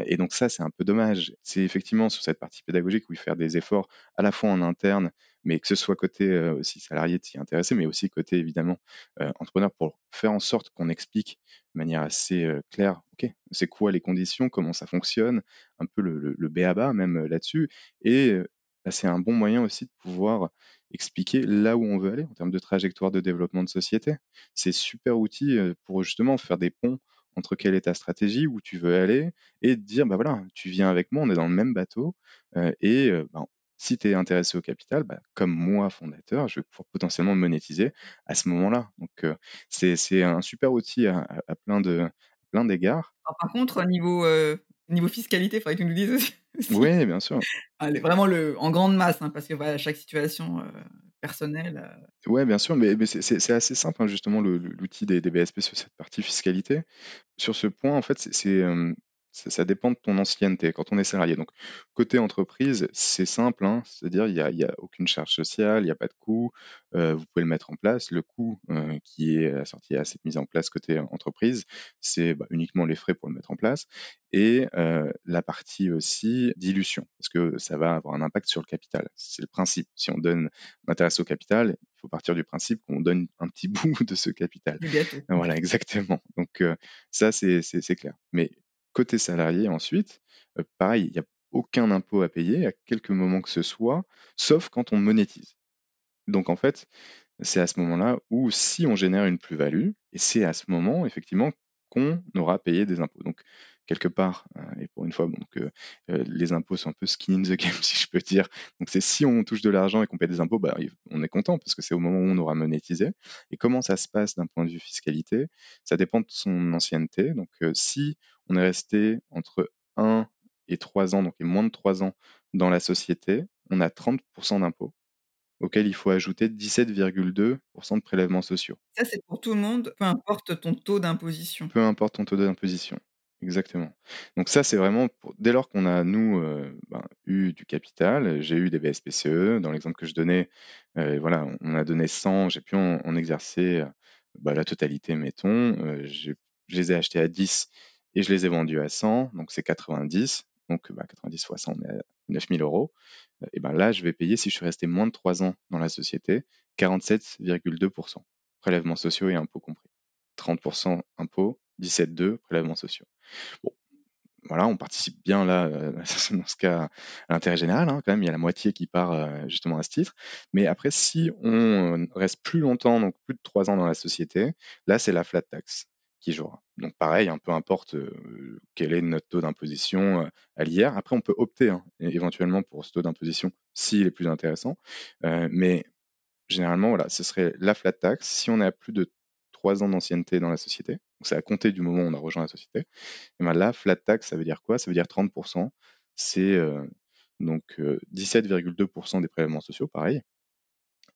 Et donc ça, c'est un peu dommage. C'est effectivement sur cette partie pédagogique où il faut faire des efforts à la fois en interne, mais que ce soit côté, aussi salarié de s'y intéresser, mais aussi côté évidemment, entrepreneur pour faire en sorte qu'on explique de manière assez, claire, OK, c'est quoi les conditions, comment ça fonctionne, un peu le le le b.a-ba même, là-dessus et bah, c'est un bon moyen aussi de pouvoir expliquer là où on veut aller en termes de trajectoire de développement de société. C'est super outil, pour justement faire des ponts entre quelle est ta stratégie, où tu veux aller et dire: «Bah, voilà, tu viens avec moi, on est dans le même bateau, et ben, si tu es intéressé au capital, bah, comme moi fondateur, je vais pouvoir potentiellement monétiser à ce moment-là». Donc c'est c'est un super outil à plein de plein d'égards. Par contre, au niveau, niveau fiscalité, il faudrait que tu nous dises aussi Ouais, <laughs> bien sûr. Allez, vraiment le en grande masse, hein, parce que voilà, chaque situation, heu, personnelle, heu Ouais, bien sûr, mais mais c'est assez simple, hein, justement, l'outil des des BSP sur cette partie fiscalité. Sur ce point, en fait, c'est ça dépend de ton ancienneté quand on est salarié. Donc côté entreprise, c'est simple, hein, c'est-à-dire il y a aucune charge sociale, il y a pas de coût, heu, vous pouvez le mettre en place. Le coût, heu, qui est assorti à cette mise en place côté entreprise, c'est, bah, uniquement les frais pour le mettre en place et la partie aussi dilution, parce que ça va avoir un impact sur le capital. C'est le principe. Si on donne on intéresse au capital, il faut partir du principe qu'on donne un petit <laughs> bout de ce capital. Voilà, exactement. Donc ça, c'est clair. Mais côté salarié ensuite, pareil, il y a aucun impôt à payer à quelque moment que ce soit, sauf quand on monétise. Donc en fait, c'est à ce moment-là où si on génère une plus-value et c'est à ce moment effectivement qu'on aura payé des impôts. Quelque part, heu et pour une fois, donc heu, les impôts sont un peu skin in the game <laughs> si je peux dire. Donc c'est si on touche de l'argent et qu'on paie des impôts, bah, on est content parce que c'est au moment où on aura monétisé et comment ça se passe d'un point de vue fiscalité? Ça dépend de son ancienneté. Donc heu, si on est resté entre 1 et 3 ans, donc et moins de 3 ans dans la société, on a 30% d'impôts auquel il faut ajouter 17,2% de prélèvements sociaux. Ça, c'est pour tout le monde, peu importe ton taux d'imposition? Peu importe ton taux d'imposition. Exactement. Donc ça, c'est vraiment dès lors qu'on a nous, heu, ben, eu du capital, j'ai eu des BSPCE. Dans l'exemple que je donnais, heu, voilà, on a donné 100, j'ai pu en exercer, heu, bah, la totalité, mettons. Je les ai achetés à 10 et je les ai vendus à 100, donc c'est 90. Donc bah, 90 fois 100, on est à 9 000 €. Heu et ben là, je vais payer, si je suis resté moins de 3 ans dans la société, 47,2% prélèvements sociaux et impôts compris. 30% impôts, 17,2 prélèvements sociaux. Bon, voilà, on participe bien là, heu, <laughs> dans ce cas, à l'intérêt général, hein, quand même, il y a la moitié qui part, heu, justement à ce titre. Mais après, si on, heu, reste plus longtemps, donc plus de 3 ans dans la société, là, c'est la flat tax qui jouera. Donc pareil, hein, peu importe, quel est notre taux d'imposition, à l'IR. Après, on peut opter, hein, éventuellement pour ce taux d'imposition s'il est plus intéressant. Mais généralement, voilà, ce serait la flat tax si on est à plus de 3 ans d'ancienneté dans la société. Donc c'est à compter du moment où on a rejoint la société. Et ben là, flat tax, ça veut dire quoi? Ça veut dire 30% C'est, heu, donc heu, 17,2% des prélèvements sociaux, pareil,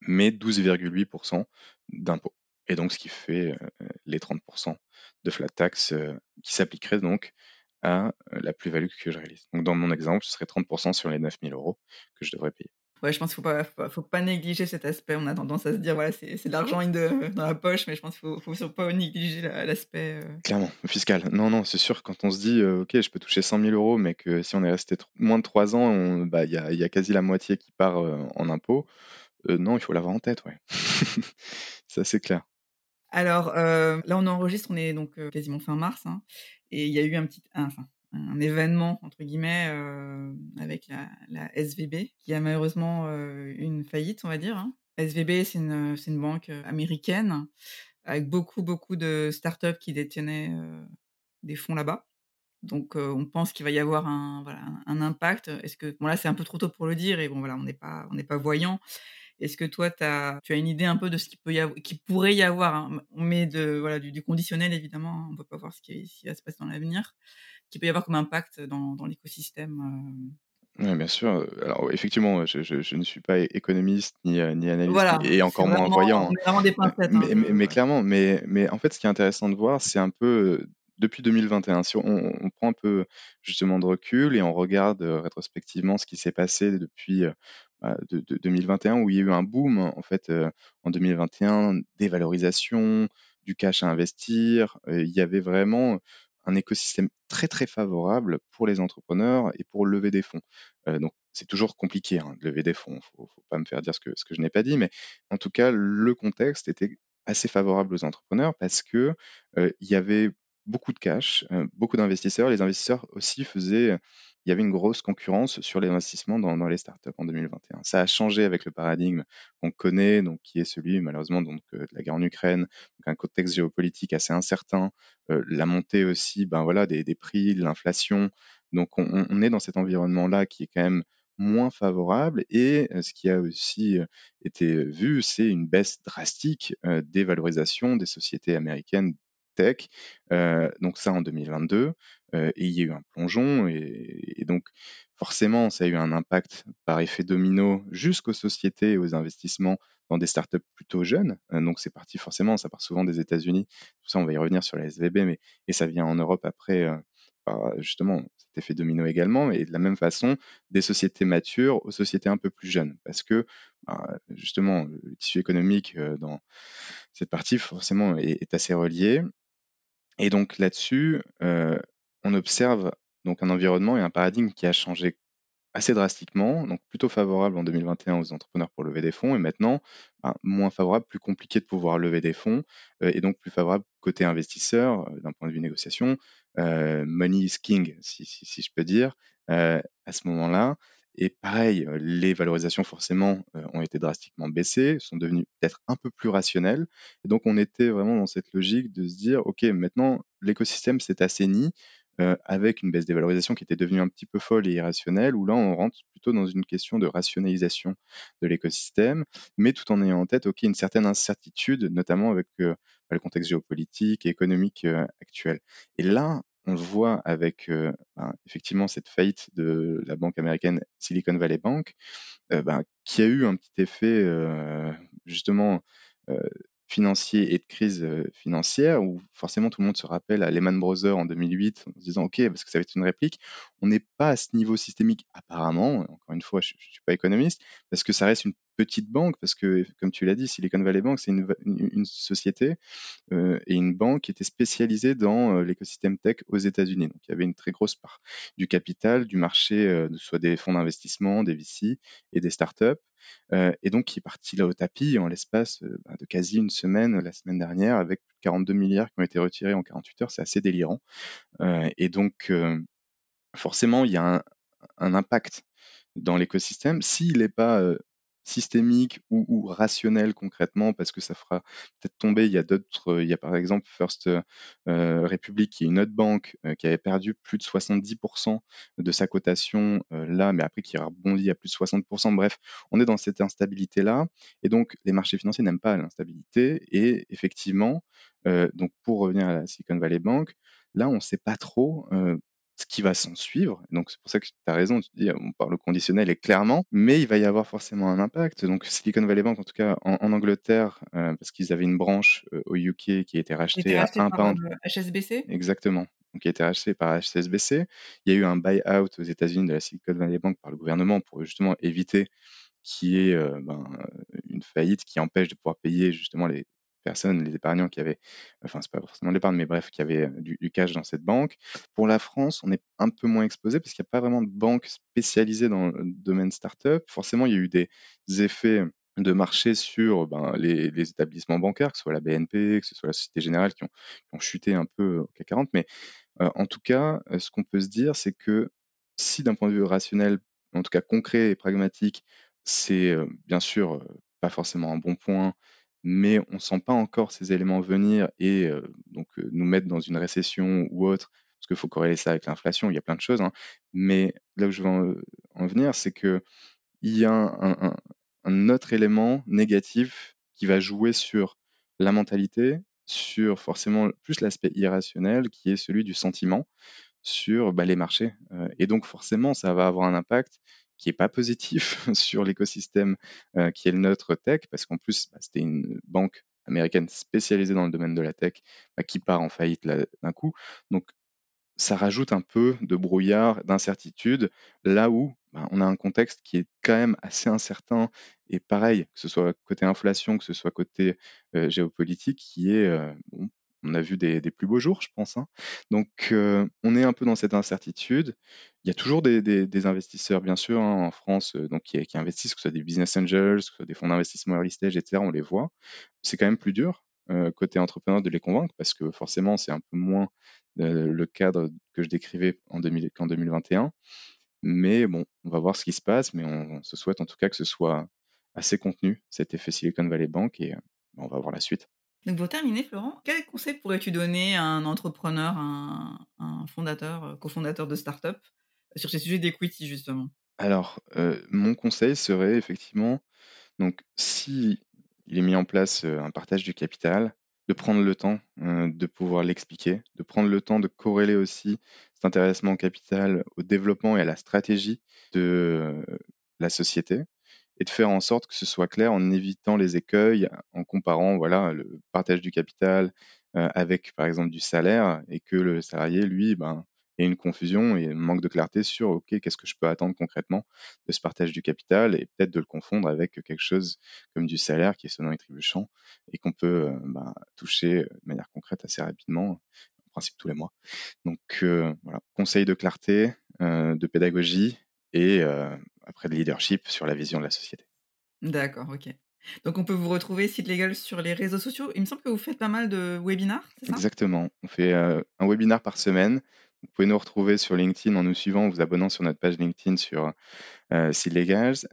mais 12,8% d'impôts. Et donc ce qui fait, heu, les 30% de flat tax, qui s'appliqueraient donc à, la plus-value que je réalise. Donc dans mon exemple, ce serait 30% sur les 9 000 € que je devrais payer. Ouais, je pense qu'il faut pas faut pas faut pas négliger cet aspect. On a tendance à se dire: «Voilà, c'est de l'argent dans la poche», mais je pense qu'il faut faut surtout pas négliger la l'aspect, heu Clairement, fiscal. Non, non, c'est sûr quand on se dit, heu: «OK, je peux toucher 100 000 €», mais que si on est resté moins de 3 ans, bah, il y a y a quasi la moitié qui part, heu, en impôts. Heu, non, il faut l'avoir en tête, ouais. <laughs> Ça, c'est clair. Alors, là, on enregistre, on est donc, quasiment fin mars, hein et il y a eu un petit enfin, un «événement» entre guillemets, heu, avec la SVB qui a malheureusement, heu, eu une faillite, on va dire, hein. SVB, c'est une, une banque, heu, américaine avec beaucoup, beaucoup de start-up qui détenaient, des fonds là-bas. Donc, on pense qu'il va y avoir un voilà, un impact. Est-ce que bon là, c'est un peu trop tôt pour le dire et bon voilà, on n'est pas on n'est pas voyant. Est-ce que toi, as tu as une idée un peu de ce qu'il peut y av qu'il pourrait y avoir, hein? On met de voilà, du conditionnel évidemment, hein, on peut pas voir qui ce qui va se passer dans l'avenir. Qu'il peut y avoir comme impact dans dans l'écosystème, heu? Ouais, bien sûr, alors effectivement, je je je ne suis pas économiste ni, heu, ni analyste Voilà, et encore moins vraiment voyant, met vraiment des hein. Pincettes, hein, mais je mais mais ouais. clairement, mais mais en fait, ce qui est intéressant de voir, c'est un peu, heu, depuis 2021, si on prend un peu justement de recul et on regarde, rétrospectivement ce qui s'est passé depuis, heu, bah, de de 2021 où il y a eu un boom en fait, en 2021, dévalorisation, du cash à investir, il y avait vraiment un écosystème très, très favorable pour les entrepreneurs et pour lever des fonds. Heu, donc c'est toujours compliqué, hein, de lever des fonds, faut faut pas me faire dire ce que ce que je n'ai pas dit, mais en tout cas, le contexte était assez favorable aux entrepreneurs parce que, heu, il y avait beaucoup de cash, heu, beaucoup d'investisseurs. Les investisseurs aussi faisaient, il y avait une grosse concurrence sur l'investissement dans, dans, les startups en 2021. Ça a changé avec le paradigme qu'on connaît, donc qui est celui malheureusement donc, de la guerre en Ukraine, donc un contexte géopolitique assez incertain, la montée aussi ben, voilà, des, prix, l'inflation. Donc on, on, est dans cet environnement-là qui est quand même moins favorable. Et ce qui a aussi été vu, c'est une baisse drastique des valorisations des sociétés américaines donc ça en 2022. et il y a eu un plongeon. Et, donc forcément, ça a eu un impact par effet domino jusqu'aux sociétés et aux investissements dans des startups plutôt jeunes. donc c'est parti forcément, ça part souvent des États-Unis. Tout ça, on va y revenir sur la SVB, mais et ça vient en Europe après justement cet effet domino également, et de la même façon des sociétés matures aux sociétés un peu plus jeunes, parce que bah, justement le tissu économique dans cette partie forcément est, assez relié. Et donc là-dessus, on observe donc un environnement et un paradigme qui a changé assez drastiquement, donc plutôt favorable en 2021 aux entrepreneurs pour lever des fonds, et maintenant ben, moins favorable, plus compliqué de pouvoir lever des fonds, et donc plus favorable côté investisseur d'un point de vue négociation. Money is king, si, si, je peux dire, à ce moment-là. Et pareil, les valorisations forcément ont été drastiquement baissées, sont devenues peut-être un peu plus rationnelles. Et donc on était vraiment dans cette logique de se dire, OK, maintenant l'écosystème s'est assaini, avec une baisse des valorisations qui était devenue un petit peu folle et irrationnelle, où là, on rentre plutôt dans une question de rationalisation de l'écosystème, mais tout en ayant en tête, OK, une certaine incertitude, notamment avec bah, le contexte géopolitique et économique actuel. Et là, on le voit avec ben, effectivement cette faillite de la banque américaine Silicon Valley Bank, ben, qui a eu un petit effet justement financier et de crise financière, où forcément tout le monde se rappelle à Lehman Brothers en 2008 en se disant OK, parce que ça va être une réplique. On n'est pas à ce niveau systémique apparemment, encore une fois, je ne suis pas économiste, parce que ça reste une petite banque, parce que, comme tu l'as dit, Silicon Valley Bank, c'est une, société euh, et une banque qui était spécialisée dans euh, l'écosystème tech aux États-Unis. Donc, il y avait une très grosse part du capital, du marché, euh, soit des fonds d'investissement, des VC et des startups. Et donc, qui est parti là au tapis en l'espace bah, de quasi une semaine, la semaine dernière, avec 42 milliards qui ont été retirés en 48 heures. C'est assez délirant. et donc, forcément, il y a un impact dans l'écosystème. S'il n'est pas systémique ou, rationnel concrètement, parce que ça fera peut-être tomber. Il y a d'autres, il y a par exemple First euh, Republic, qui est une autre banque euh, qui avait perdu plus de 70% de sa cotation euh, là, mais après qui a rebondi à plus de 60%. Bref, on est dans cette instabilité-là. Et donc, les marchés financiers n'aiment pas l'instabilité. Et effectivement, donc pour revenir à la Silicon Valley Bank, là, on ne sait pas trop ce qui va s'en suivre. Donc c'est pour ça que tu as raison, tu dis, on parle au conditionnel et clairement, mais il va y avoir forcément un impact. Donc Silicon Valley Bank, en tout cas en, Angleterre, euh, parce qu'ils avaient une branche euh, au UK qui a été rachetée à un pound. HSBC Exactement. Donc, qui a été racheté par HSBC. Il y a eu un buy-out aux États-Unis de la Silicon Valley Bank par le gouvernement pour justement éviter qu'il y ait euh, ben, une faillite qui empêche de pouvoir payer justement les, personnes, les épargnants qui avaient, enfin c'est pas forcément l'épargne, mais bref, qui avaient du, cash dans cette banque. Pour la France, on est un peu moins exposé parce qu'il n'y a pas vraiment de banque spécialisée dans le domaine startup. Forcément, il y a eu des effets de marché sur ben, les, établissements bancaires, que ce soit la BNP, que ce soit la Société Générale, qui ont, chuté un peu au CAC 40. Mais en tout cas, ce qu'on peut se dire, c'est que si d'un point de vue rationnel, en tout cas concret et pragmatique, c'est bien sûr pas forcément un bon point mais on sent pas encore ces éléments venir et donc nous mettre dans une récession ou autre, parce qu'il faut corréler ça avec l'inflation, il y a plein de choses. Hein. Mais là où je veux en, venir, c'est qu'il y a un, un, autre élément négatif qui va jouer sur la mentalité, sur forcément plus l'aspect irrationnel, qui est celui du sentiment sur bah, les marchés. et donc forcément, ça va avoir un impact qui est pas positif <laughs> sur l'écosystème euh, qui est le nôtre tech, parce qu'en plus, bah, c'était une banque américaine spécialisée dans le domaine de la tech bah, qui part en faillite d'un coup. Donc, ça rajoute un peu de brouillard, d'incertitude, là où bah, on a un contexte qui est quand même assez incertain et pareil, que ce soit côté inflation, que ce soit côté euh, géopolitique, qui est euh, on a vu des, plus beaux jours, je pense. Hein. Donc, euh, on est un peu dans cette incertitude. Il y a toujours des, investisseurs, bien sûr, hein, en France, euh, qui, investissent, que ce soit des business angels, que ce soit des fonds d'investissement early stage, etc. On les voit. C'est quand même plus dur. côté entrepreneur de les convaincre parce que forcément, c'est un peu moins le cadre que je décrivais en qu'en 2021. Mais bon, on va voir ce qui se passe, mais on, se souhaite en tout cas que ce soit assez contenu, cet effet Silicon Valley Bank, et on va voir la suite. Donc pour terminer, Florent, quel conseil pourrais-tu donner à un entrepreneur, un, un fondateur, cofondateur de start-up sur ces sujets d'equity justement? Alors, mon conseil serait effectivement, donc si il est mis en place un partage du capital, de prendre le temps de pouvoir l'expliquer, de prendre le temps de corréler aussi cet intéressement au capital au développement et à la stratégie de la société et de faire en sorte que ce soit clair en évitant les écueils, en comparant voilà le partage du capital avec par exemple du salaire et que le salarié lui ben ait une confusion et un manque de clarté sur ok qu'est-ce que je peux attendre concrètement de ce partage du capital et peut-être de le confondre avec quelque chose comme du salaire qui est sonnant et trébuchant et qu'on peut ben, toucher de manière concrète assez rapidement en principe tous les mois. Donc voilà. Conseil de clarté de pédagogie et après le leadership sur la vision de la société. D'accord, ok. Donc on peut vous retrouver site légal sur les réseaux sociaux. Il me semble que vous faites pas mal de webinars, c'est ça? Exactement. On fait un webinar par semaine. Vous pouvez nous retrouver sur LinkedIn en nous suivant, en vous abonnant sur notre page LinkedIn sur euh,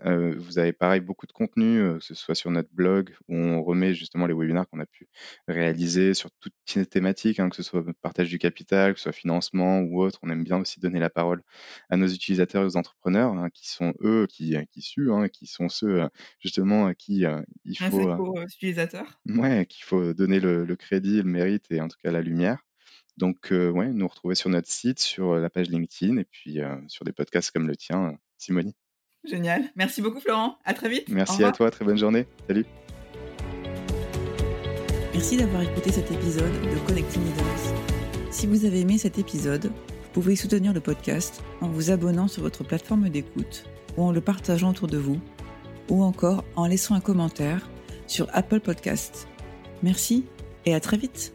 Euh, vous avez pareil beaucoup de contenu, euh, que ce soit sur notre blog où on remet justement les webinaires qu'on a pu réaliser sur toutes les thématiques, hein, que ce soit partage du capital, que ce soit financement ou autre. On aime bien aussi donner la parole à nos utilisateurs et aux entrepreneurs hein, qui sont eux qui, qui suent, hein, qui sont ceux euh, justement à qui euh, il faut. utilisateurs. Ouais, qu'il faut donner le, le, crédit, le mérite et en tout cas la lumière. Donc, ouais, nous retrouver sur notre site, sur la page LinkedIn et puis sur des podcasts comme le tien, Simonie. Génial. Merci beaucoup, Florent. À très vite. Merci à toi. Très bonne journée. Salut. Merci d'avoir écouté cet épisode de Connecting Leaders. Si vous avez aimé cet épisode, vous pouvez soutenir le podcast en vous abonnant sur votre plateforme d'écoute ou en le partageant autour de vous ou encore en laissant un commentaire sur Apple Podcasts. Merci et à très vite.